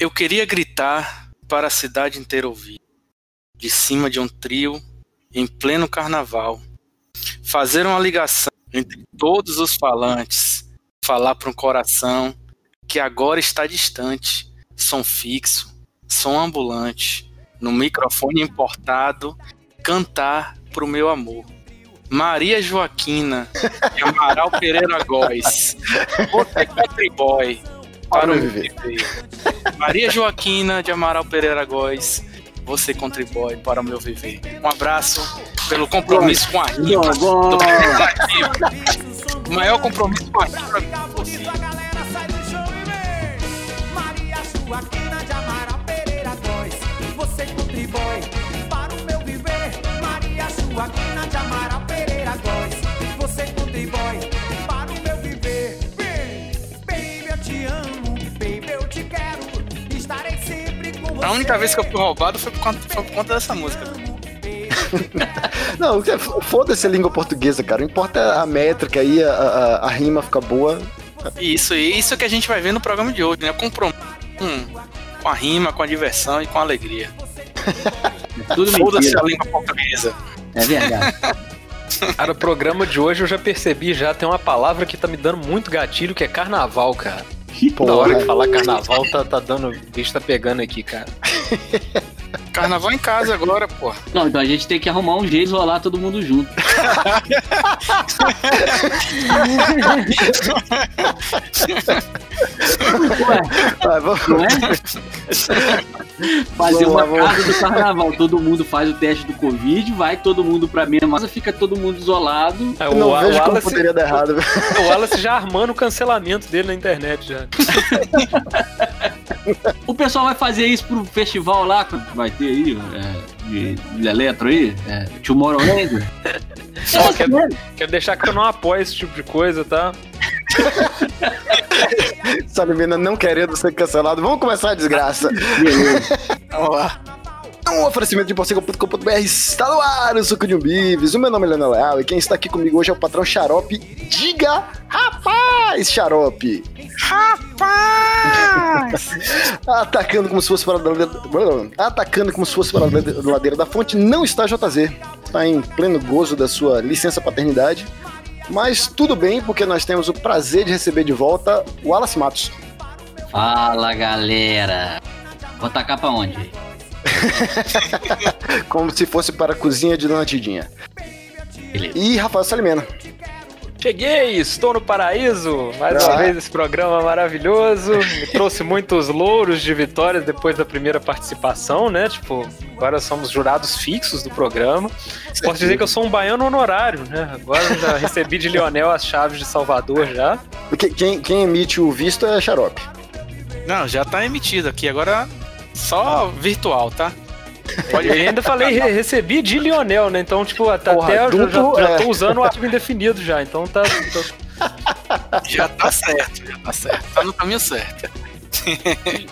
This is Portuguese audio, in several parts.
Eu queria gritar para a cidade inteira ouvir, de cima de um trio, em pleno carnaval, fazer uma ligação entre todos os falantes, falar para um coração que agora está distante, som fixo, som ambulante, no microfone importado, cantar pro meu amor. Maria Joaquina de Amaral Pereira Góes. Você country boy para o viver. Maria Joaquina de Amaral Pereira Góes. Você contribui para o meu viver. Um abraço pelo compromisso com a rima. O maior compromisso com a rima possível. Maria Joaquina de Amaral Pereira Góes. Você contribui para o meu viver. Maria Joaquina de Amaral Pereira Góes. A única vez que eu fui roubado foi por conta, foi por conta dessa música. Não, foda-se a língua portuguesa, cara. Não importa a métrica aí, a, a, a rima fica boa. Isso, e isso que a gente vai ver no programa de hoje, né? Compromisso com, com a rima, com a diversão e com a alegria. Tudo Foda-se a língua portuguesa. É verdade. Cara, o programa de hoje eu já percebi, já tem uma palavra que tá me dando muito gatilho, que é carnaval, cara. Porra. Na hora que falar carnaval, tá, tá dando. O bicho tá pegando aqui, cara. Carnaval em casa agora, pô. Não, então a gente tem que arrumar um jeito de rolar todo mundo junto. Ué, Vai, vamos- não é? Fazer Vamos uma lá, vamos. casa do carnaval. Todo mundo faz o teste do Covid, vai todo mundo pra mesma casa, fica todo mundo isolado. É, Eu não o, vejo o como Wallace, poderia dar errado. o Wallace já armando o cancelamento dele na internet já. O pessoal vai fazer isso pro festival lá, que vai ter aí, é, de, de eletro aí, é, Tomorrowland. Ó, quero, quero deixar que eu não apoio esse tipo de coisa, tá? Salimena não querendo ser cancelado. Vamos começar a desgraça. Beleza. Vamos lá. Um oferecimento de porcega.com.br está no ar, o Suco de um Bives. O meu nome é Leonel Leal e quem está aqui comigo hoje é o patrão Xarope. Diga, rapaz, Xarope. Rapaz! Atacando como se fosse para a ladeira, atacando como se fosse para a ladeira da fonte, não está JZ. Está em pleno gozo da sua licença paternidade. Mas tudo bem, porque nós temos o prazer de receber de volta o Wallace Matos. Fala, galera. Vou tacar pra onde? Como se fosse para a cozinha de Dona Tidinha. Beleza. E Rafael Salimena. Cheguei, estou no paraíso. Mais uma vez esse programa maravilhoso. Me trouxe muitos louros de vitórias depois da primeira participação, né? Tipo, agora somos jurados fixos do programa. Posso dizer que eu sou um baiano honorário, né? Agora já recebi de Lionel as chaves de Salvador já. Porque quem, quem emite o visto é Xarope. Não, já tá emitido aqui, agora só virtual, tá? E ainda falei, re- recebi de Lionel, né? Então, tipo, até, Porra, até eu já, já, já é. tô usando o artigo indefinido já. Então tá. tô- Já tá certo, já tá certo. Tá no caminho certo.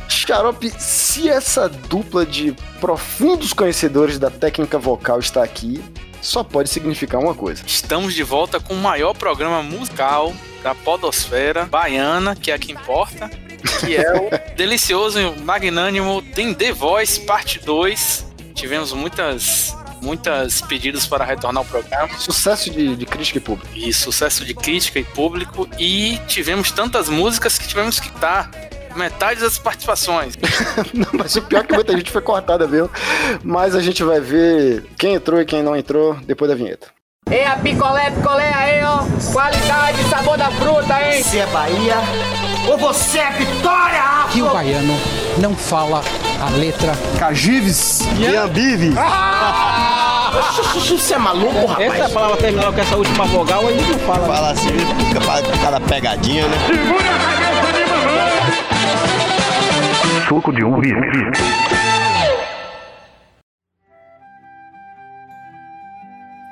Xarope, se essa dupla de profundos conhecedores da técnica vocal está aqui, só pode significar uma coisa. Estamos de volta com o maior programa musical da podosfera baiana, que é a que importa, que é o delicioso e magnânimo Tem The Voice Parte 2. Tivemos muitas, muitas pedidos para retornar ao programa. Sucesso de, de crítica e público. e sucesso de crítica e público e tivemos tantas músicas que tivemos que dar metade das participações. Não, mas o pior é que muita gente foi cortada, viu? Mas a gente vai ver quem entrou e quem não entrou depois da vinheta. É a picolé, picolé aí, ó. Qualidade, sabor da fruta, hein? Você é Bahia ou você é Vitória? que o baiano não fala a letra Cagives e Ambive. Você é maluco, rapaz? Essa palavra terminou com essa última vogal aí não fala. Fala assim, fica pra cada pegadinha, né? Suco de um bife.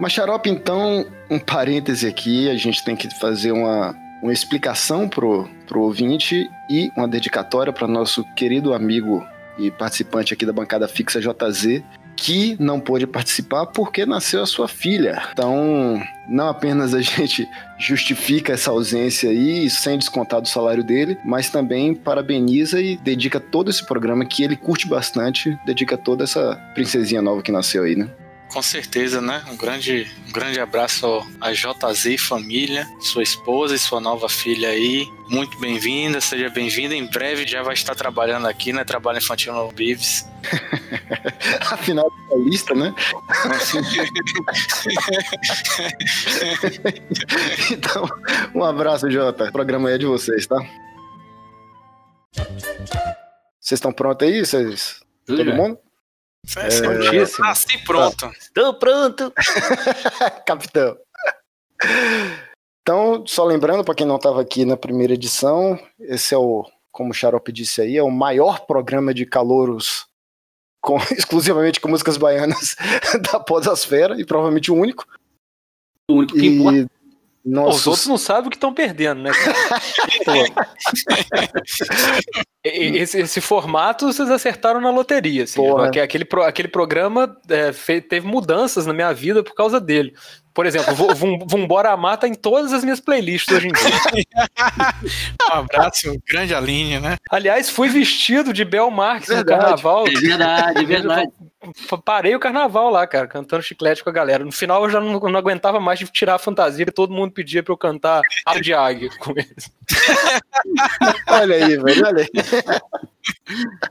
Mas Xarope, então, um parêntese aqui, a gente tem que fazer uma, uma explicação pro, pro ouvinte e uma dedicatória para nosso querido amigo e participante aqui da bancada fixa JZ, que não pôde participar porque nasceu a sua filha. Então, não apenas a gente justifica essa ausência aí, sem descontar do salário dele, mas também parabeniza e dedica todo esse programa que ele curte bastante, dedica toda essa princesinha nova que nasceu aí, né? Com certeza, né? Um grande, um grande abraço a JZ e família, sua esposa e sua nova filha aí. Muito bem-vinda, seja bem-vinda. Em breve já vai estar trabalhando aqui, né? Trabalho infantil no Bives. Afinal, é lista, né? então, um abraço, Jota. O programa é de vocês, tá? Vocês estão prontos aí? Vocês... Todo mundo? É, Prontíssimo. Nasci pronto. Estou pronto. Capitão. Então, só lembrando, para quem não estava aqui na primeira edição, esse é o, como o Xarope disse aí, é o maior programa de calouros com, exclusivamente com músicas baianas da podosfera e provavelmente o único. O único que importa. Nossos... Os outros não sabem o que estão perdendo, né? cara? Pô. E- esse, esse formato vocês acertaram na loteria. Assim, aquele, aquele programa é, fe- teve mudanças na minha vida por causa dele. Por exemplo, Vumbora Amar tá em todas as minhas playlists hoje em dia. Um abraço, grande Aline, né? Aliás, fui vestido de Bel Marques no Verdade. carnaval. É verdade, é verdade. Parei o carnaval lá, cara, cantando chiclete com a galera. No final eu já não, não aguentava mais de tirar a fantasia e todo mundo pedia pra eu cantar Ave de Águia com eles. Olha aí, velho, olha aí.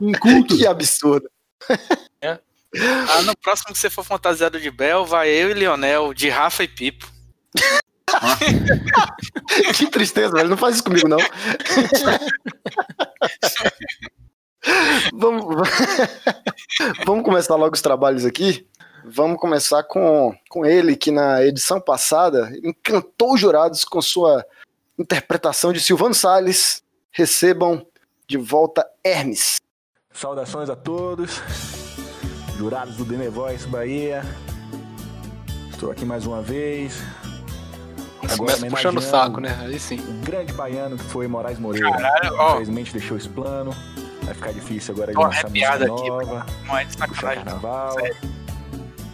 Inculto. Que absurdo. Ah, no próximo que você for fantasiado de Bel, vai eu e Lionel, de Rafa e Pipo. Que tristeza, velho. Não faz isso comigo, não. vamos, vamos começar logo os trabalhos aqui. Vamos começar com, com ele, que na edição passada encantou os jurados com sua interpretação de Silvano Salles. Recebam de volta Hermes. Saudações a todos, jurados do The Voice Bahia. Estou aqui mais uma vez. Agora Começa puxando o saco, né? Aí sim. O grande baiano que foi Moraes Moreira. Caralho, ó. Infelizmente deixou esse plano. Vai ficar difícil agora de Ó, lançar música aqui, nova, Não é de sacanagem. carnaval.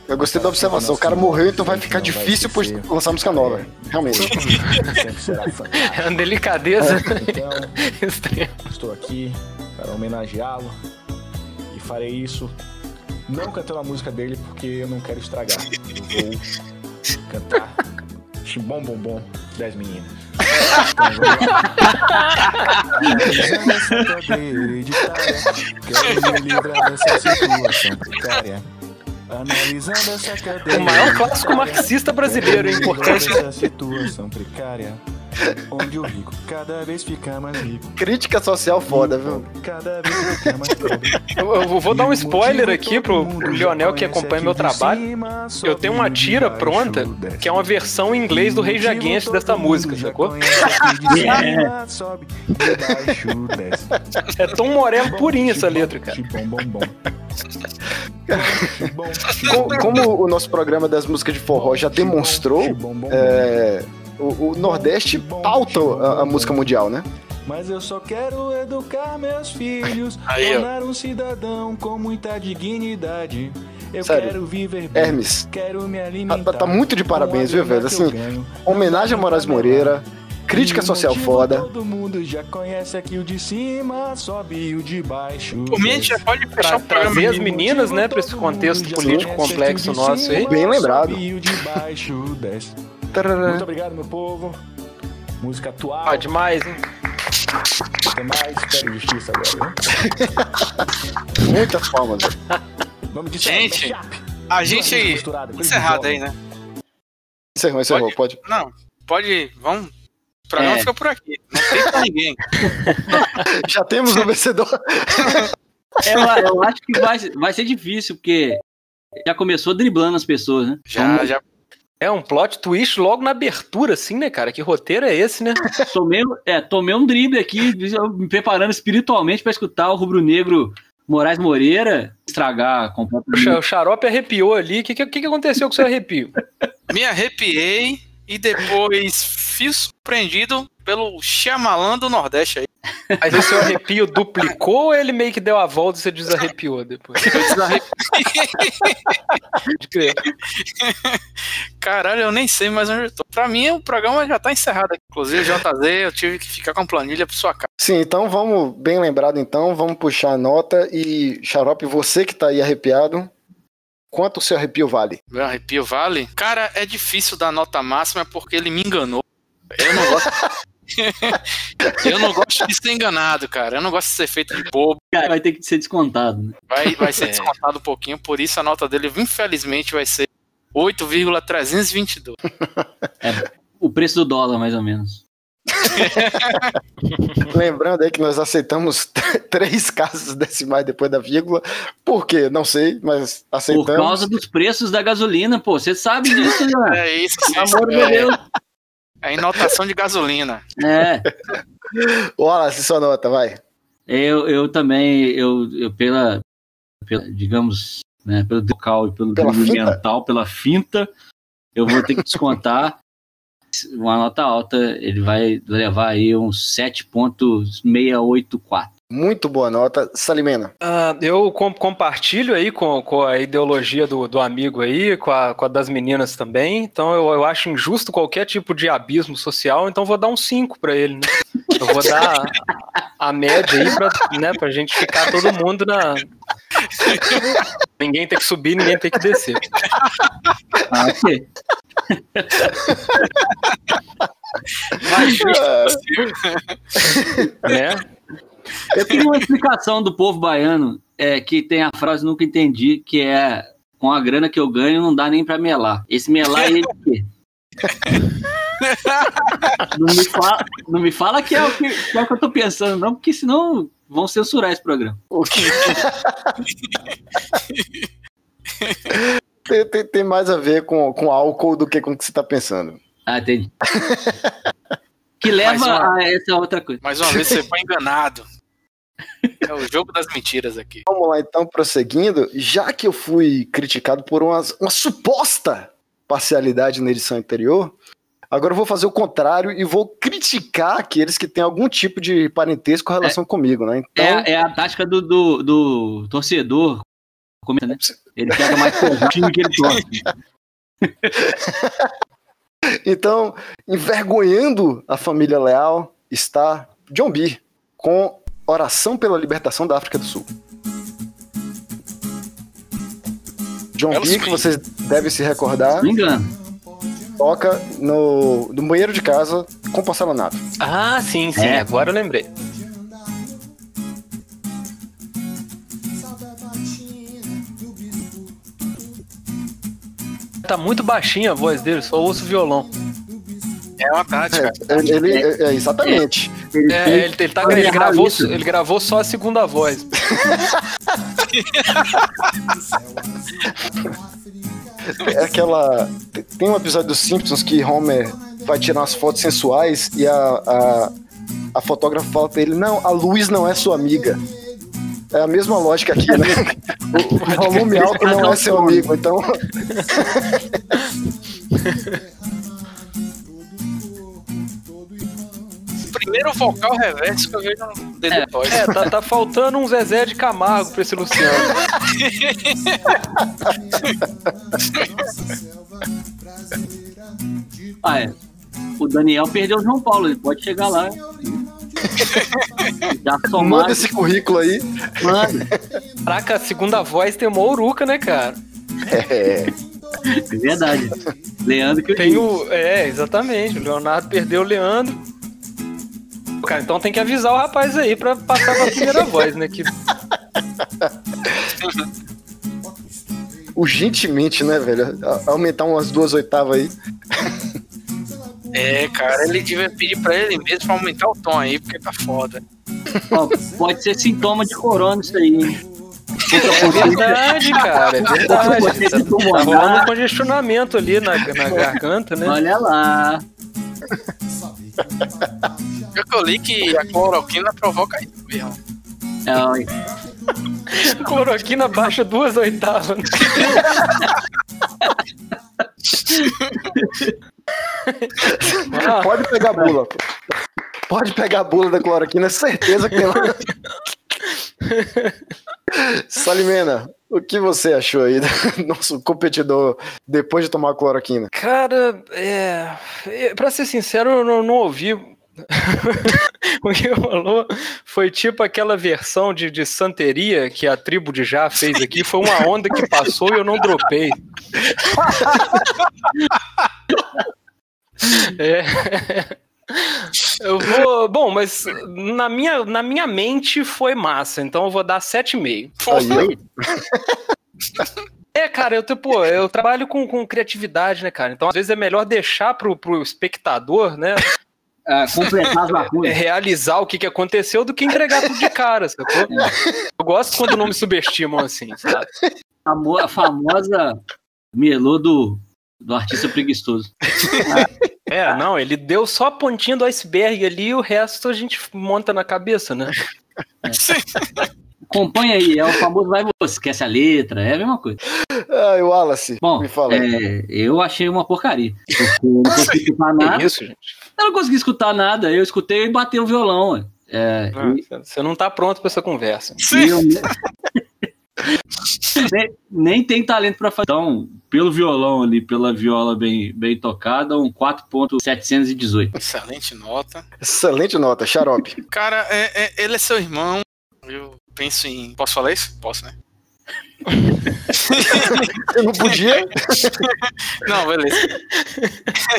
Eu gostei da observação. O cara morreu, então vai ficar difícil por lançar música nova. Realmente. Será fantástico. É uma delicadeza Então, extrema. Estou aqui para homenageá-lo e farei isso não cantando a música dele porque eu não quero estragar. Eu vou cantar Chimbom Bom Bom das meninas. O maior clássico marxista brasileiro, hein? Importante. Onde o rico cada vez fica mais rico. Crítica social foda, viu? Cada vez fica mais pobre. Eu, eu vou dar um spoiler aqui pro, pro Lionel que acompanha meu trabalho. Eu tenho uma tira pronta, que é uma versão em inglês do Rei Against dessa música, sacou? É Tom Morello purinho essa letra, cara. Co- Como o nosso programa das músicas de forró já demonstrou, é, o, o Nordeste pauta a, a música mundial, né? Mas eu só quero educar meus filhos, Aí, tornar um cidadão com muita dignidade. Eu Sério, quero viver bem, Hermes, quero me Tá, alimentar. tá- tá muito de parabéns, viu, velho? Assim, homenagem a Moraes Moreira, crítica o social foda. Todo mundo já conhece aqui o de cima, sobe o de baixo. Gente já pode fechar o programa. trazer as o meninas, né, pra esse contexto político complexo o nosso aí. Bem lembrado. sobe o de baixo desce. Tarará. Muito obrigado, meu povo. Música atual. Ah, demais, hein? Até mais. Espero justiça agora. Muitas palmas. Nome disso Gente, é Mashup. A gente Encerrado aí, né? Encerrou, encerrou, pode. Não, pode. Vamos. O programa É. fica por aqui. Não tem pra ninguém. Já temos o vencedor. Eu, eu acho que vai, vai ser difícil, porque já começou driblando as pessoas, né? Já, já. É um plot twist logo na abertura, assim, né, cara? Que roteiro é esse, né? Tomei, é, tomei um drible aqui, me preparando espiritualmente pra escutar o rubro-negro Moraes Moreira estragar O completamente. o xarope arrepiou ali. O que, que, que aconteceu com o seu arrepio? Me arrepiei e depois fui surpreendido pelo Xamalã do Nordeste aí. Mas esse seu arrepio duplicou ou ele meio que deu a volta e você desarrepiou depois? Pode crer. Caralho, eu nem sei mais onde eu tô. Pra mim, o programa já tá encerrado aqui. Inclusive, JZ, eu tive que ficar com a planilha pra sua casa. Sim, então vamos, bem lembrado então, vamos puxar a nota e, Xarope, você que tá aí arrepiado, quanto o seu arrepio vale? Meu arrepio vale? Cara, é difícil dar nota máxima porque ele me enganou. Eu não gosto. Eu não gosto de ser enganado, cara. Eu não gosto de ser feito de bobo. Cara, vai ter que ser descontado, né? Vai, vai ser É. descontado um pouquinho, por isso a nota dele, infelizmente, vai ser 8,322. O preço do dólar, mais ou menos. Lembrando aí que nós aceitamos três casas decimais depois da vírgula. Por quê? Não sei, mas Por aceitamos. causa dos preços da gasolina, pô. Você sabe disso, né? É isso, amor de é, Deus. É inotação de gasolina. É. Olha, se sua nota, vai. Eu, eu também, eu, eu pela, pela, digamos, né, pelo local e pelo Pela mental, pela finta, eu vou ter que descontar uma nota alta. Ele vai levar aí uns 7.684. Muito boa nota. Salimena. Ah, eu com- compartilho aí com, com a ideologia do, do amigo aí, com a, com a das meninas também. Então eu, eu acho injusto qualquer tipo de abismo social, então vou dar um 5 pra ele, né? Eu vou dar a, a média aí pra, né, pra gente ficar todo mundo na. Ninguém tem que subir, ninguém tem que descer. Ah, ok. Mais justo possível. Né? Eu queria uma explicação do povo baiano é, que tem a frase nunca entendi, que é com a grana que eu ganho não dá nem pra melar. Esse melar é de quê? Não me, fala, não me fala que é, o que, que é o que eu tô pensando, não, porque senão vão censurar esse programa. O que... tem, tem- tem mais a ver com, com álcool do que com o que você tá pensando. Ah, entendi. Que leva uma- a essa outra coisa. Mais uma vez você foi enganado. É o jogo das mentiras aqui. Vamos lá, então, prosseguindo. Já que eu fui criticado por uma, uma suposta parcialidade na edição anterior, agora eu vou fazer o contrário e vou criticar aqueles que têm algum tipo de parentesco ou relação comigo, né? Então, É, é a tática do, do, do torcedor. Comenta, né? Ele pega mais time que ele torce. então, envergonhando a família leal está John B. com Oração pela Libertação da África do Sul. John Belo B, que vocês devem se recordar, Não me engano. toca no, no banheiro de casa com porcelanato. Ah, sim, sim, É. agora eu lembrei. Tá muito baixinha a voz dele, só ouço violão. É uma tática. É, ele, é, é, exatamente. Ele É, fez ele, ele, tá, ele, gravou, isso. ele gravou só a segunda voz. É aquela. te- Tem um episódio dos Simpsons que Homer vai tirar umas fotos sensuais e a, a, a fotógrafa fala pra ele: Não, a luz não é sua amiga. É a mesma lógica aqui, né? O, o volume alto não é seu amigo, então. Primeiro vocal reverso que eu vejo no The Toys. É, tá, tá faltando um Zezé de Camargo pra esse Luciano. Ah, é. O Daniel perdeu o João Paulo, ele pode chegar lá. Já somar. Manda esse currículo aí. Manda. Caraca, a segunda voz tem uma uruca, né, cara? É. É verdade. Leandro que eu Tem digo. o. É, exatamente. O Leonardo perdeu o Leandro. Cara, então tem que avisar o rapaz aí pra passar pra primeira voz, né? Que Urgentemente, né, velho? A- Aumentar umas duas oitavas aí. É, cara, ele devia pedir pra ele mesmo pra aumentar o tom aí, porque tá foda. Ó, pode ser sintoma de corona isso aí. hein? é verdade, cara. É verdade. Você Tá, rolando um congestionamento ali na, na garganta, né? Olha lá. Eu que eu li que a cloroquina provoca isso mesmo. Ó, Cloroquina baixa duas oitavas. Ah, Pode pegar a bula. Pode pegar a bula da cloroquina, certeza que tem lá. Salimena, o que você achou aí do nosso competidor depois de tomar a cloroquina? Cara, é. é, Pra ser sincero, eu não, não ouvi. o que falou foi tipo aquela versão de, de santeria que a tribo de Já fez aqui. Foi uma onda que passou e eu não dropei. É. Eu vou. Bom, mas na minha, na minha mente foi massa, então eu vou dar 7,5. Aí, É, cara, eu, tipo, eu trabalho com, com criatividade, né, cara? Então, às vezes é melhor deixar pro, pro espectador, né? É, completar as é, lacunas. realizar o que, que aconteceu do que entregar tudo de cara, sacou? Eu gosto quando não me subestimam assim, sabe? A famosa melô do, do artista preguiçoso. É, não, ele deu só a pontinha do iceberg ali e o resto a gente monta na cabeça, né? Acompanha aí, é o famoso vai você, esquece a letra, é a mesma coisa. Ai, Wallace, Bom, me fala. é, eu achei uma porcaria. Porque eu não consegui escutar nada. É isso, gente. Eu não consegui escutar nada, eu escutei e batei o violão. É, Ah, Você não tá pronto pra essa conversa. e eu nem, nem tem talento pra fazer. Então, pelo violão ali, pela viola bem, bem tocada, um 4.718. Excelente nota. Excelente nota, xarope. Cara, é- é- ele é seu irmão. Eu penso em. Posso falar isso? Posso, né? Eu não podia. Não, beleza.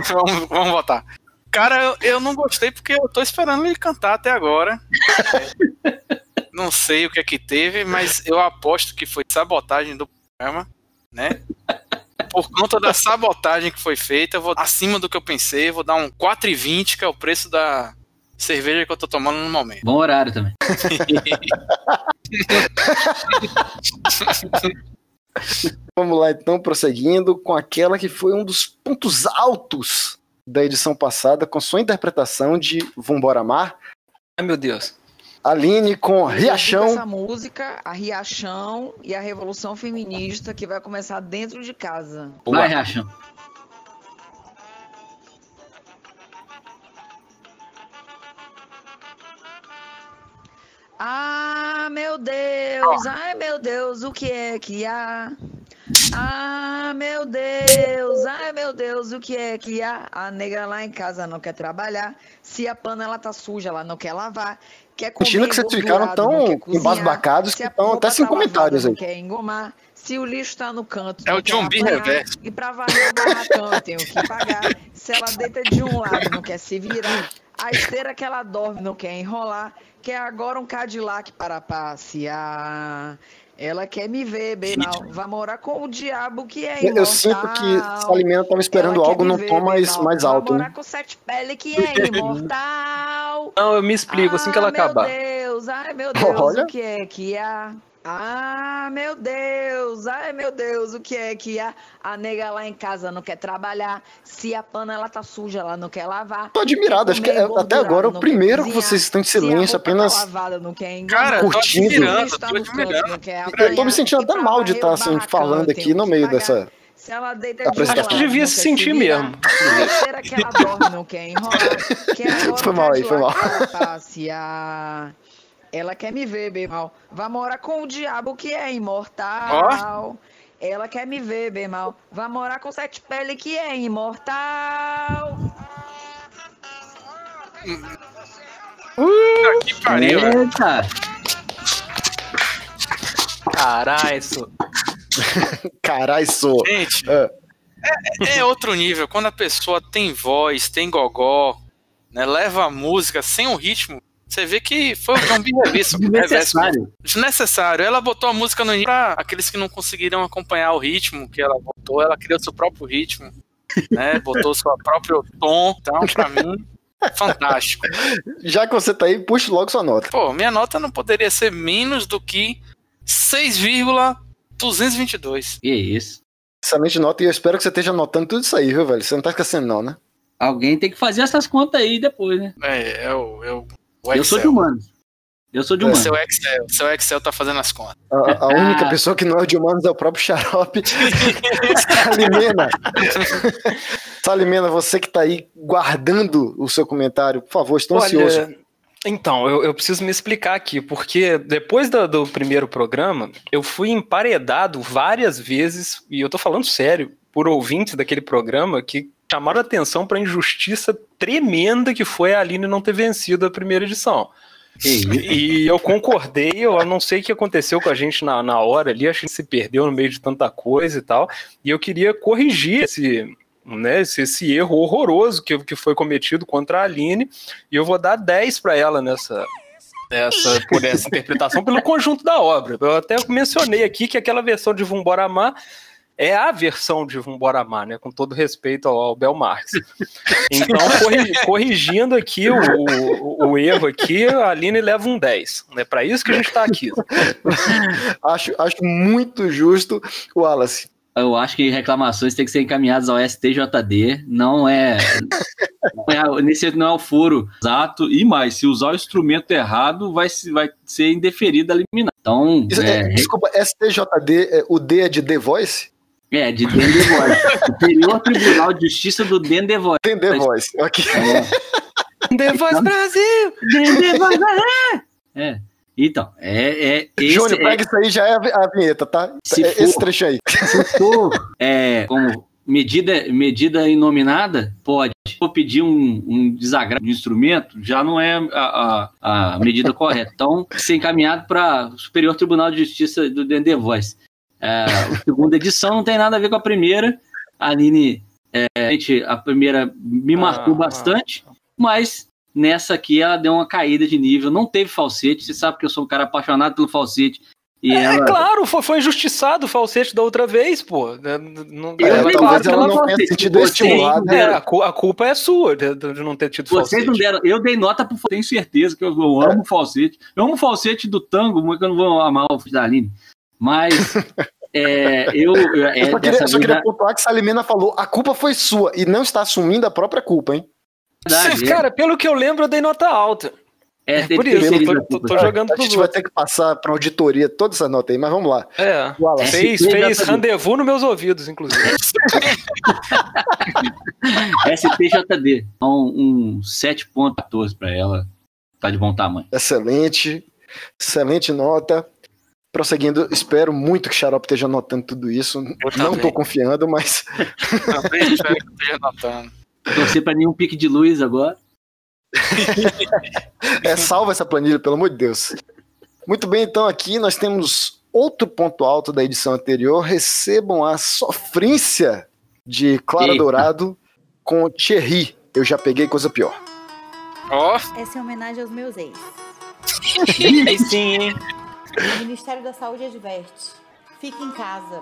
vamos, vamos votar. Cara, eu, eu não gostei porque eu tô esperando ele cantar até agora. Não sei o que é que teve, mas eu aposto que foi sabotagem do programa, né? Por conta da sabotagem que foi feita, eu vou acima do que eu pensei, vou dar um 4,20, que é o preço da cerveja que eu tô tomando no momento. Bom horário também. Vamos lá, então, prosseguindo com aquela que foi um dos pontos altos da edição passada, com sua interpretação de Vambora Mar. Ai, meu Deus. Aline com Essa Riachão. música, a Riachão e a Revolução Feminista que vai começar dentro de casa. Vai, Riachão. Ah, meu Deus, ai meu Deus, o que é que há? Ah, meu Deus, ai meu Deus, o que é que há? A negra lá em casa não quer trabalhar. Se a panela tá suja, ela não quer lavar. Quer comer Imagina que vocês ficaram tão embasbacados que a estão até sem tá comentários não aí. quer engomar. Se o lixo tá no canto, É o John B. Reverso. E pra varrer o barracão, tenho que pagar. Se ela deita de um lado, não quer se virar. A esteira que ela dorme, não quer enrolar. Quer agora um Cadillac para passear. Ela quer me ver bem mal. Vai morar com o diabo que é imortal. eu sinto que Salimena estava esperando Ela algo num tom mais, mais Vai alto, morar né? com sete pele que é imortal. Não, eu me explico assim que ela Ah, acabar. Meu Deus, ai meu Deus, Olha. o que é que há? Ah, meu Deus, ai meu Deus, o que é que há? A nega lá em casa não quer trabalhar. Se a panela tá suja, ela não quer lavar. Tô admirado, acho que é- até agora é o primeiro que vocês estão em silêncio, apenas lavada, não quer. Cara, tô Curtindo. admirando, tô admirando. não quer eu tô me sentindo até mal de estar o assim, falando aqui no meio pagar. dessa. Se ela deita de Acho que devia não se sentir virar. mesmo. A esteira que ela dorme não quer enrolar. Quer agora Foi mal aí, foi mal. Passear. Ela quer me ver bem mal. Vai morar com o diabo que é imortal. Ela quer me ver bem mal. Vai morar com sete pele que é imortal. Puta que pariu. Eita! Caralho, isso. Carai, sou. Gente, É. é, é outro nível. Quando a pessoa tem voz, tem gogó, né, leva a música sem o ritmo, você vê que foi o John B. Reverso. Desnecessário. Desnecessário. Ela botou a música no início pra aqueles que não conseguiram acompanhar o ritmo que ela botou. Ela criou seu próprio ritmo, né? Botou seu próprio tom. Então, pra mim, fantástico. Já que você tá aí, puxa logo sua nota. Pô, minha nota não poderia ser menos do que 6,222. Que isso? Excelente nota e eu espero que você esteja anotando tudo isso aí, viu, velho? Você não tá esquecendo, não, né? Alguém tem que fazer essas contas aí depois, né? É, é o, é o, Eu sou de humanos. Eu sou de O humano. seu Excel, seu Excel tá fazendo as contas. A, a única pessoa que não é de humanos é o próprio Xarope. Salimena. Salimena, você que tá aí guardando o seu comentário, por favor, estou ansioso. Olha, então, eu, eu preciso me explicar aqui, porque depois do, do primeiro programa, eu fui emparedado várias vezes, e eu tô falando sério, por ouvintes daquele programa que chamaram atenção para a injustiça tremenda que foi a Aline não ter vencido a primeira edição. E eu concordei, eu não sei o que aconteceu com a gente na, na hora ali, acho que se perdeu no meio de tanta coisa e tal, e eu queria corrigir esse, né, esse, esse erro horroroso que, que foi cometido contra a Aline, e eu vou dar 10 para ela nessa, essa, por essa interpretação, pelo conjunto da obra. Eu até mencionei aqui que aquela versão de Vambora Amar é a versão de Vambora Amar, né? Com todo respeito ao, ao Bel Marx. Então, corri- corrigindo aqui o, o, o erro aqui, a Aline leva um 10. É para isso que a gente tá aqui. Acho, acho muito justo o Wallace. Eu acho que reclamações têm que ser encaminhadas ao STJD, não é, não é nesse não é o foro exato e mais, se usar o instrumento errado, vai, se- vai ser indeferido a liminar. Então, Isso- é, é, desculpa, STJD, é, o D é de The Voice? É de Dendevoz. Superior Tribunal de Justiça do Dendevoz. Voice, ok. The Voice Brasil! Dendevoz, é. Então, é, é esse Júnior, é- pega isso aí, já é a a vinheta, tá? Se É Esse for- trecho aí. Se for é, como medida, medida inominada, pode. Se for pedir um, um desagravo de instrumento, já não é a, a, a medida correta. Então, ser encaminhado para o Superior Tribunal de Justiça do Dendê Voice. É, a segunda edição não tem nada a ver com a primeira. A Aline, é, gente, a primeira me marcou Ah, bastante, mas nessa aqui ela deu uma caída de nível. Não teve falsete. Você sabe que eu sou um cara apaixonado pelo falsete. E É ela, claro, foi, foi injustiçado o falsete da outra vez, pô. Né, Não, Eu ela- nem claro talvez ela ela não tenha sentido É, deram- a, cu- a culpa é sua de, de não ter tido Vocês falsete. não deram. Eu dei nota pro tenho certeza que eu, eu amo o falsete. Eu amo falsete do tango, mas que eu não vou amar o da Aline. Mas é, eu. É, Eu só queria, só queria na pontuar que Salimena falou, a culpa foi sua, e não está assumindo a própria culpa, hein? verdade, Cara, pelo que eu lembro, eu dei nota alta. é, É por que isso, eu tô, tô- a tô jogando A gente vai outros. ter que passar pra auditoria toda essa nota aí, mas vamos lá. É. Fez, ST fez tá- rendezvous nos meus ouvidos, inclusive. STJD. Então, um 7.14 pra ela. Tá de bom tamanho. Excelente, excelente nota. Prosseguindo, espero muito que Xarope esteja anotando tudo isso. Eu Não tô confiando, mas Também espero que esteja notando. Torcer pra nenhum pique de luz agora. é, salva essa planilha, pelo amor de Deus. Muito bem, então aqui nós temos outro ponto alto da edição anterior. Recebam a sofrência de Clara Eita. Dourado com Thierry. Eu já peguei coisa pior. Ó, Essa é homenagem aos meus ex. Aí sim, hein? O Ministério da Saúde adverte. Fique em casa.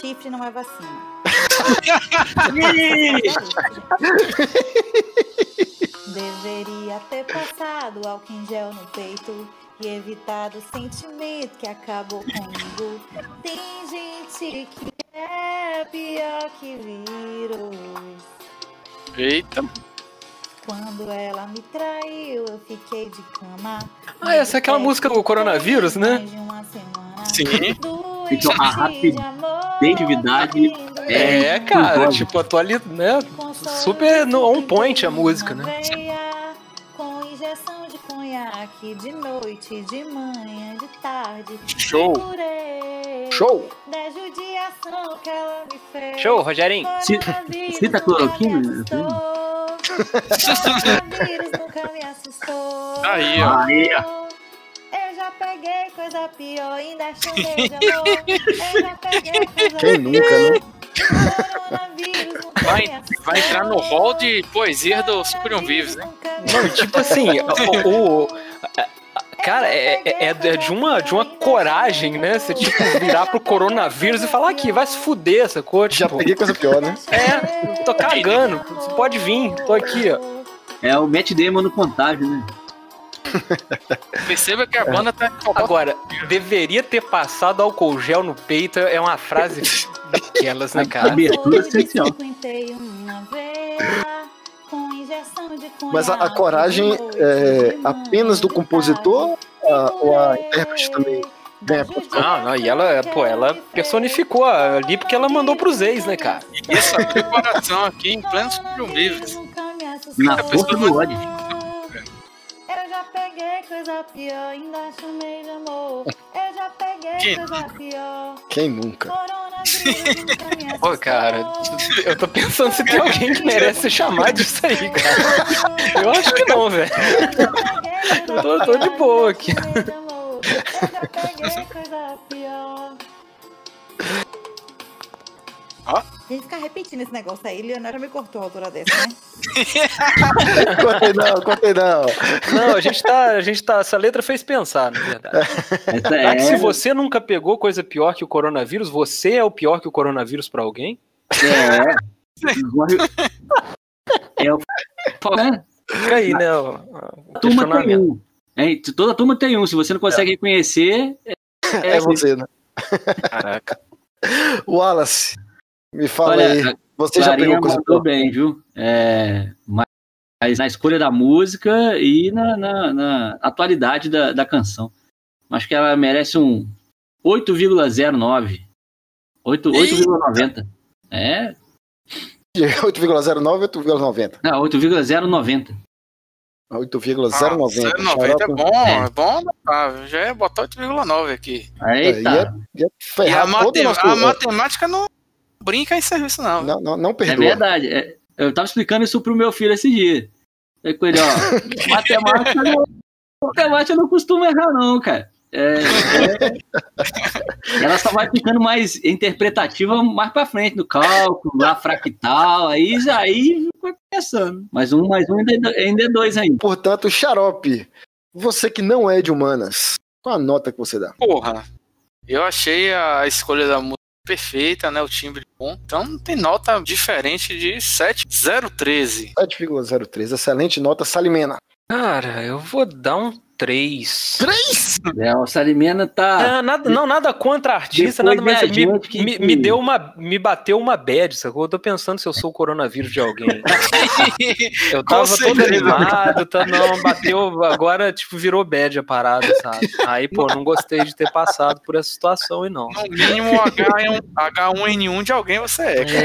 Chifre não é vacina. Deveria ter passado álcool em gel no peito e evitado o sentimento que acabou comigo. Tem gente que é pior que vírus. eita. Quando ela me traiu, eu fiquei de cama. Ah, essa é aquela música do coronavírus, né? Sim. Então, a rapidez É, É, cara, tipo, atuali, né? Super no on point a música, né? Com injeção de conhaque de noite, de manhã, de tarde. Show. Show! Da judiação que ela me fez. Show, Rogerinho. Ci- Cita cloroquina? né? Coronavírus nunca me assustou. Aí, ó. Aí, ó. Eu já peguei coisa pior, ainda chamei de amor. Eu já peguei coisa Quem nunca, né? Vai, vai entrar no hall de poesia do Super um Vives, né? Não, tipo assim, o. o- Cara, é, é- é de, uma, de uma coragem, né? Você, tipo, virar pro coronavírus e falar aqui, vai se fuder essa coisa. Já Tipo, peguei coisa pior, né? é, tô cagando. Você pode vir, tô aqui, ó. É o Matt Damon no contágio, né? Perceba que a banda tá Agora, deveria ter passado álcool gel no peito é uma frase daquelas, né, cara? Abertura essencial. Mas a, a coragem é apenas do compositor a, ou a intérprete também ganha ponto? Não, não, e ela, pô, ela personificou ali porque ela mandou pros ex, né, cara? Isso, abriu o coração aqui em pleno Supreme Livres. Na força do ódio. Eu já peguei coisa pior, ainda chamei de amor. Eu já peguei Quem coisa pior. Quem nunca? Pô, cara, eu tô pensando se tem alguém que merece ser chamado disso aí, cara. Eu acho que não, velho. Eu tô, tô de boa aqui. Tem que ficar repetindo esse negócio aí. Leonora me cortou a altura dessa, né? Contei não, contei não. Não, a gente tá. A gente tá. Essa letra fez pensar, na verdade. Será que é- se você nunca pegou coisa pior que o coronavírus, você é o pior que o coronavírus pra alguém? É. É o. É, Fica aí, né? o- o a turma tem um. É, toda turma tem um. Se você não consegue reconhecer, É você, né? Caraca. Wallace, me fala Olha, aí. a Você já pegou coisa pior? bem, viu? É, mas na escolha da música e na, na- na atualidade da, da canção. Acho que ela merece um 8,09. 8 8,90. É, 8,09 8,90? não, 8,090. 8,090. 0,90 é bom, É. é bom. Ah, já ia botar 8,9 aqui. Eita. Ia, ia E a, ferrar todo mate- o nosso... a matemática não brinca em serviço, não. Não, não, não É perdoa. verdade. é, eu tava explicando isso pro meu filho esse dia. Falei com ele, ó, matemática não, matemática não costuma errar, não, cara. É, é- ela só vai ficando mais interpretativa mais pra frente, no cálculo, lá fractal, aí já aí vai pensando. Mais um, mais um, ainda é ainda é dois ainda. Portanto, Xarope, você que não é de humanas, qual a nota que você dá? Porra, eu achei a escolha da música perfeita, né? O timbre bom. Então tem nota diferente de 7,013. 7,03. Excelente nota, Salimena. Cara, eu vou dar um 3. 3? É, o Salimena tá. Ah, nada, não, nada contra artista, Depois nada mais. Me, que- me, me deu uma. Me bateu uma bad, sacou? Eu tô pensando se eu sou o coronavírus de alguém. Eu Com tava todo certeza. animado, tá, não, bateu, agora, tipo, virou bad a parada, sabe? Aí, pô, não gostei de ter passado por essa situação aí, não. No mínimo H1, H1N1 de alguém você é. cara.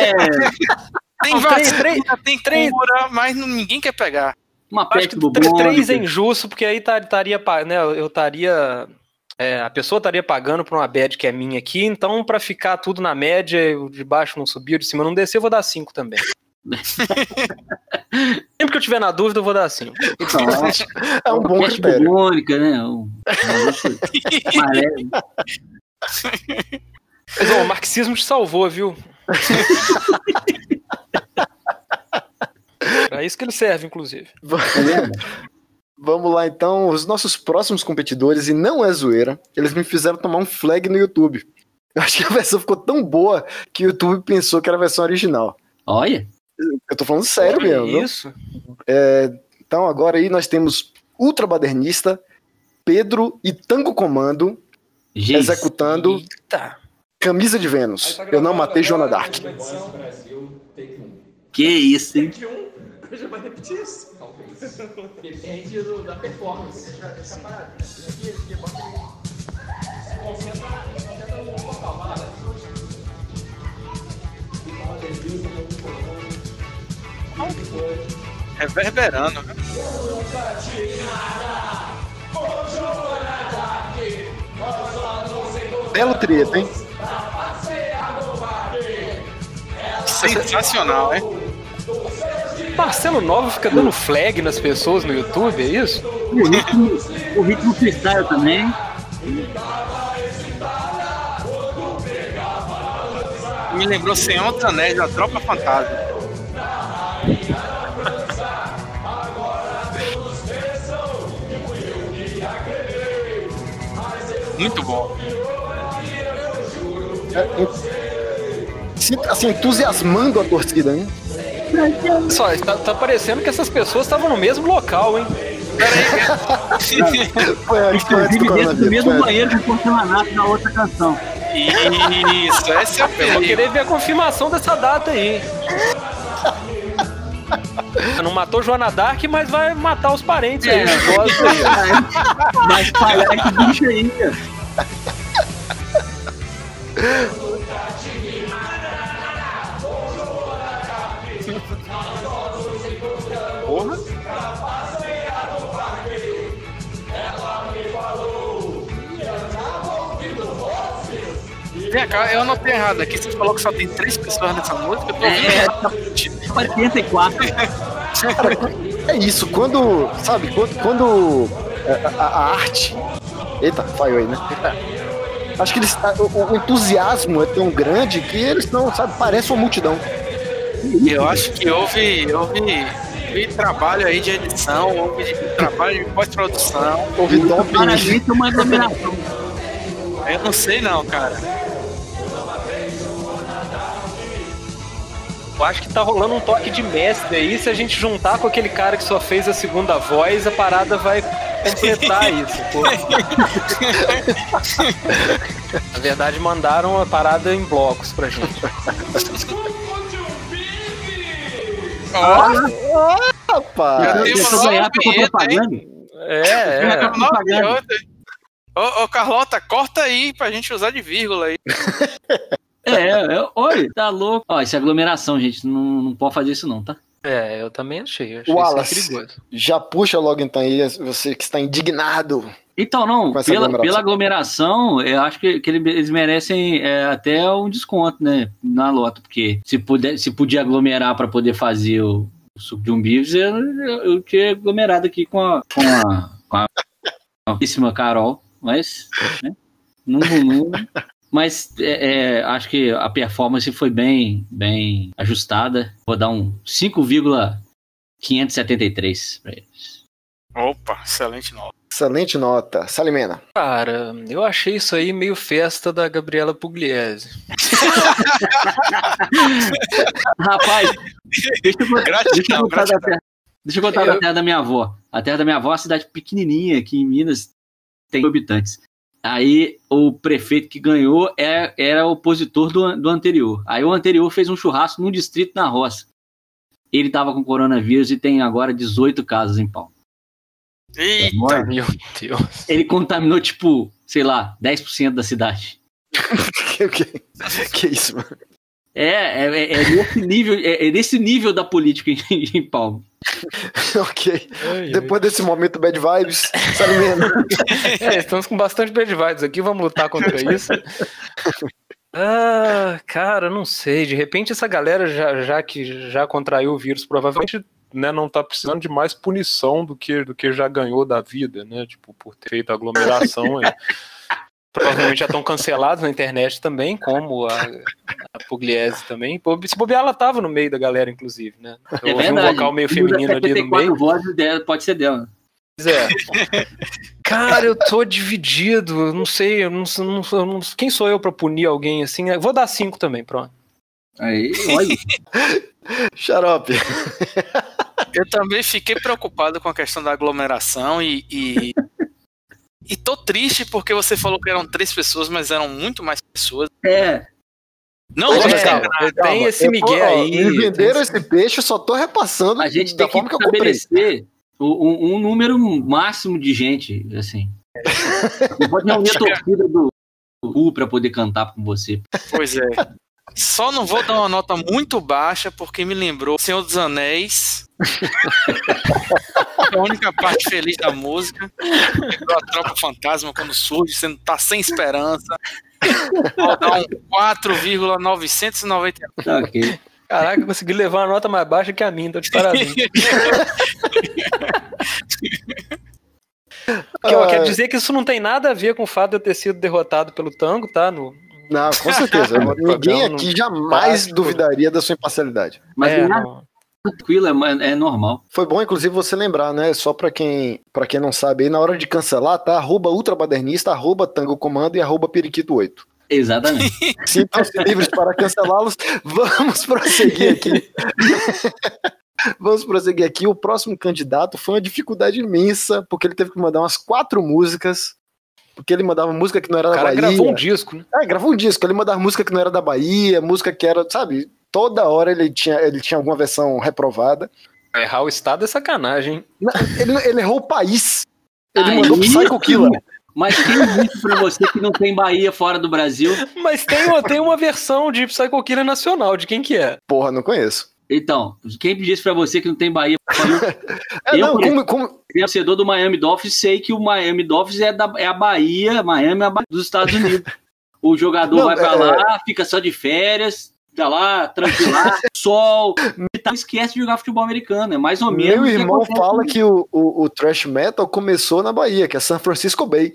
É, Tem Não, três, vacina, três, tem três. cura, mas não- ninguém quer pegar. Uma peste que do tr- três é injusto, porque aí tá- estaria, pa- né, eu estaria... é, a pessoa estaria pagando por uma bad que é minha aqui, então pra ficar tudo na média, o de baixo não subir, o de cima não descer, eu vou dar 5 também. Sempre que eu tiver na dúvida, eu vou dar 5. Então, É um bom critério. bubônica, né? Um, um. Mas, ó, o marxismo te salvou, viu? Pra isso que ele serve, inclusive. Vamos lá então, os nossos próximos competidores, e não é zoeira, eles me fizeram tomar um flag no YouTube. Eu acho que a versão ficou tão boa que o YouTube pensou que era a versão original. Olha. Eu tô falando sério Olha mesmo. viu? Isso. É, então agora aí nós temos Ultra Badernista, Pedro e Tango Comando executando Eita. Camisa de Vênus. Eu não matei Joana Dark. que isso, hein? Eu já vou repetir isso? Depende do- da performance. Reverberando. né? Belo treta, hein? Sensacional, hein? Marcelo Nova fica dando flag nas pessoas no YouTube, é isso? O ritmo, o ritmo freestyle também. Me lembrou Senhor dos Anéis da Tropa Fantasma. Muito bom. Se- Assim, entusiasmando a torcida, hein? Só, tá, tá parecendo que essas pessoas estavam no mesmo local, hein? Foi antes Inclusive do dentro do mesmo banheiro com porcelanato na outra canção. Isso, esse é o Eu vou querer ver a confirmação dessa data aí. Não matou Joana Dark, mas vai matar os parentes aí. É. Vai espalhar esse bicho aí, cara. Vem cá, eu anotei errado aqui. Você falou que só tem três pessoas nessa música. Eu tô ouvindo. É, 84. É isso, quando. Sabe, quando. quando a, a- a arte. Eita, falhou aí, né? Acho que eles, a- o, o entusiasmo é tão grande que eles não, sabe, parece uma multidão. Eu acho que houve, houve, houve trabalho aí de edição, houve trabalho de pós-produção. Houve doping. Claramente uma aglomeração. Eu não sei não, cara. Eu acho que tá rolando um toque de mestre aí. Se a gente juntar com aquele cara que só fez a segunda voz, a parada vai completar isso. Pô. Na verdade, mandaram a parada em blocos pra gente. Rapaz! Já tem Deixa eu uma ganhar nova pra vinheta, hein? propaganda. É, é. Nova vinheta. Ô, ô, Carlota, corta aí pra gente usar de vírgula aí. É, é, oi, tá louco. Ó, isso é aglomeração, gente. Não, não pode fazer isso, não, tá? É, eu também achei. Eu achei Wallace, isso perigoso. já puxa logo então aí, você que está indignado. Então, não, pela, aglomeração. pela aglomeração, eu acho que, que ele- eles merecem é, até um desconto, né? Na lota, porque se, puder, se podia aglomerar para poder fazer o, o suco de um bifes, eu, eu, eu tinha aglomerado aqui com a. com a. com a. com a Carol, mas. Né? Não, não, mas é, é, acho que a performance foi bem, bem ajustada. Vou dar um 5,573 para eles. Opa, excelente nota. Excelente nota. Salimena. Cara, eu achei isso aí meio festa da Gabriela Pugliese. Rapaz, deixa eu, contar- Gratidão, deixa eu contar, gratidão. da terra, deixa eu contar da terra da minha avó. A terra da minha avó é uma cidade pequenininha aqui em Minas, tem mil habitantes. Aí o prefeito que ganhou é, era opositor do, do anterior. Aí o anterior fez um churrasco num distrito na roça. Ele tava com coronavírus e tem agora 18 casos em pau. Eita, Meu Deus. Ele contaminou, tipo, sei lá, 10% da cidade. que, que, que isso, mano? É, é, é nesse nível, é, é nesse nível da política em, em Palma. ok. Depois desse momento bad vibes. É, estamos com bastante bad vibes aqui, vamos lutar contra isso. Ah, cara, não sei. De repente essa galera já, já que já contraiu o vírus, provavelmente né, não tá precisando de mais punição do que, do que já ganhou da vida, né? Tipo, por ter feito aglomeração. provavelmente já estão cancelados na internet também, como a, a Pugliese também. Se bobear, ela tava no meio da galera, inclusive, né? Eu É ouvi um verdade. vocal meio feminino ali no 74 meio. vozes dela, pode ser dela. Pois é. Cara, eu tô dividido. eu Não sei, eu não, não, eu não- quem sou eu pra punir alguém assim? Eu Vou dar cinco também, pronto. Aí, olha. Xarope. Eu também fiquei preocupado com a questão da aglomeração e, e, e tô triste porque você falou que eram três pessoas, mas eram muito mais pessoas. É. Não gente, enganar. tem Calma, esse eu ó, aí. Me venderam esse peixe, eu só tô repassando A gente tem que estabelecer o- um, um número máximo de gente, assim. Não pode reunir a torcida do U pra poder cantar com você. Pois é. Só não vou dar uma nota muito baixa porque me lembrou Senhor dos Anéis. a única parte feliz da música. Lembrou a tropa fantasma quando surge, você não tá sem esperança. Vou dar um 4,990. Tá, ok. Caraca, eu consegui levar uma nota mais baixa que a minha, tô de parabéns. Que, ó, Ah. quer dizer que isso não tem nada a ver com o fato de eu ter sido derrotado pelo tango, tá? No, Não, com certeza. Ninguém aqui jamais duvidaria da sua imparcialidade. Mas É, não. tranquilo, é, é normal. Foi bom, inclusive, você lembrar, né? Só pra quem, pra quem não sabe, aí na hora de cancelar, tá? Arroba ultramadernista, arroba tango comando e arroba periquito 8. Exatamente. Sintam-se livres para cancelá-los. Vamos prosseguir aqui. Vamos prosseguir aqui. O próximo candidato foi uma dificuldade imensa, porque ele teve que mandar umas quatro músicas. Porque ele mandava música que não era O da cara Bahia. gravou um disco, né? É, gravou um disco. Ele mandava música que não era da Bahia, música que era, sabe? Toda hora ele tinha, ele tinha alguma versão reprovada. Errar o estado é sacanagem, Ele, ele errou o país. Ele Aí- mandou Psycho Killer. Mas quem disse pra você que não tem Bahia fora do Brasil? Mas tem, uma- tem uma versão de Psycho Killer nacional, de quem que é? Porra, não conheço. Então, quem disse pra você que não tem Bahia É, Eu, não, como, como- torcedor do Miami Dolphins, sei que o Miami Dolphins é, da, é a Bahia, Miami é a Bahia dos Estados Unidos. O jogador Não, vai pra é- lá, fica só de férias, tá lá, tranquilar, sol, e tá, esquece de jogar futebol americano, é mais ou menos. meu irmão fala que o, o, o thrash metal começou na Bahia, que é San Francisco Bay.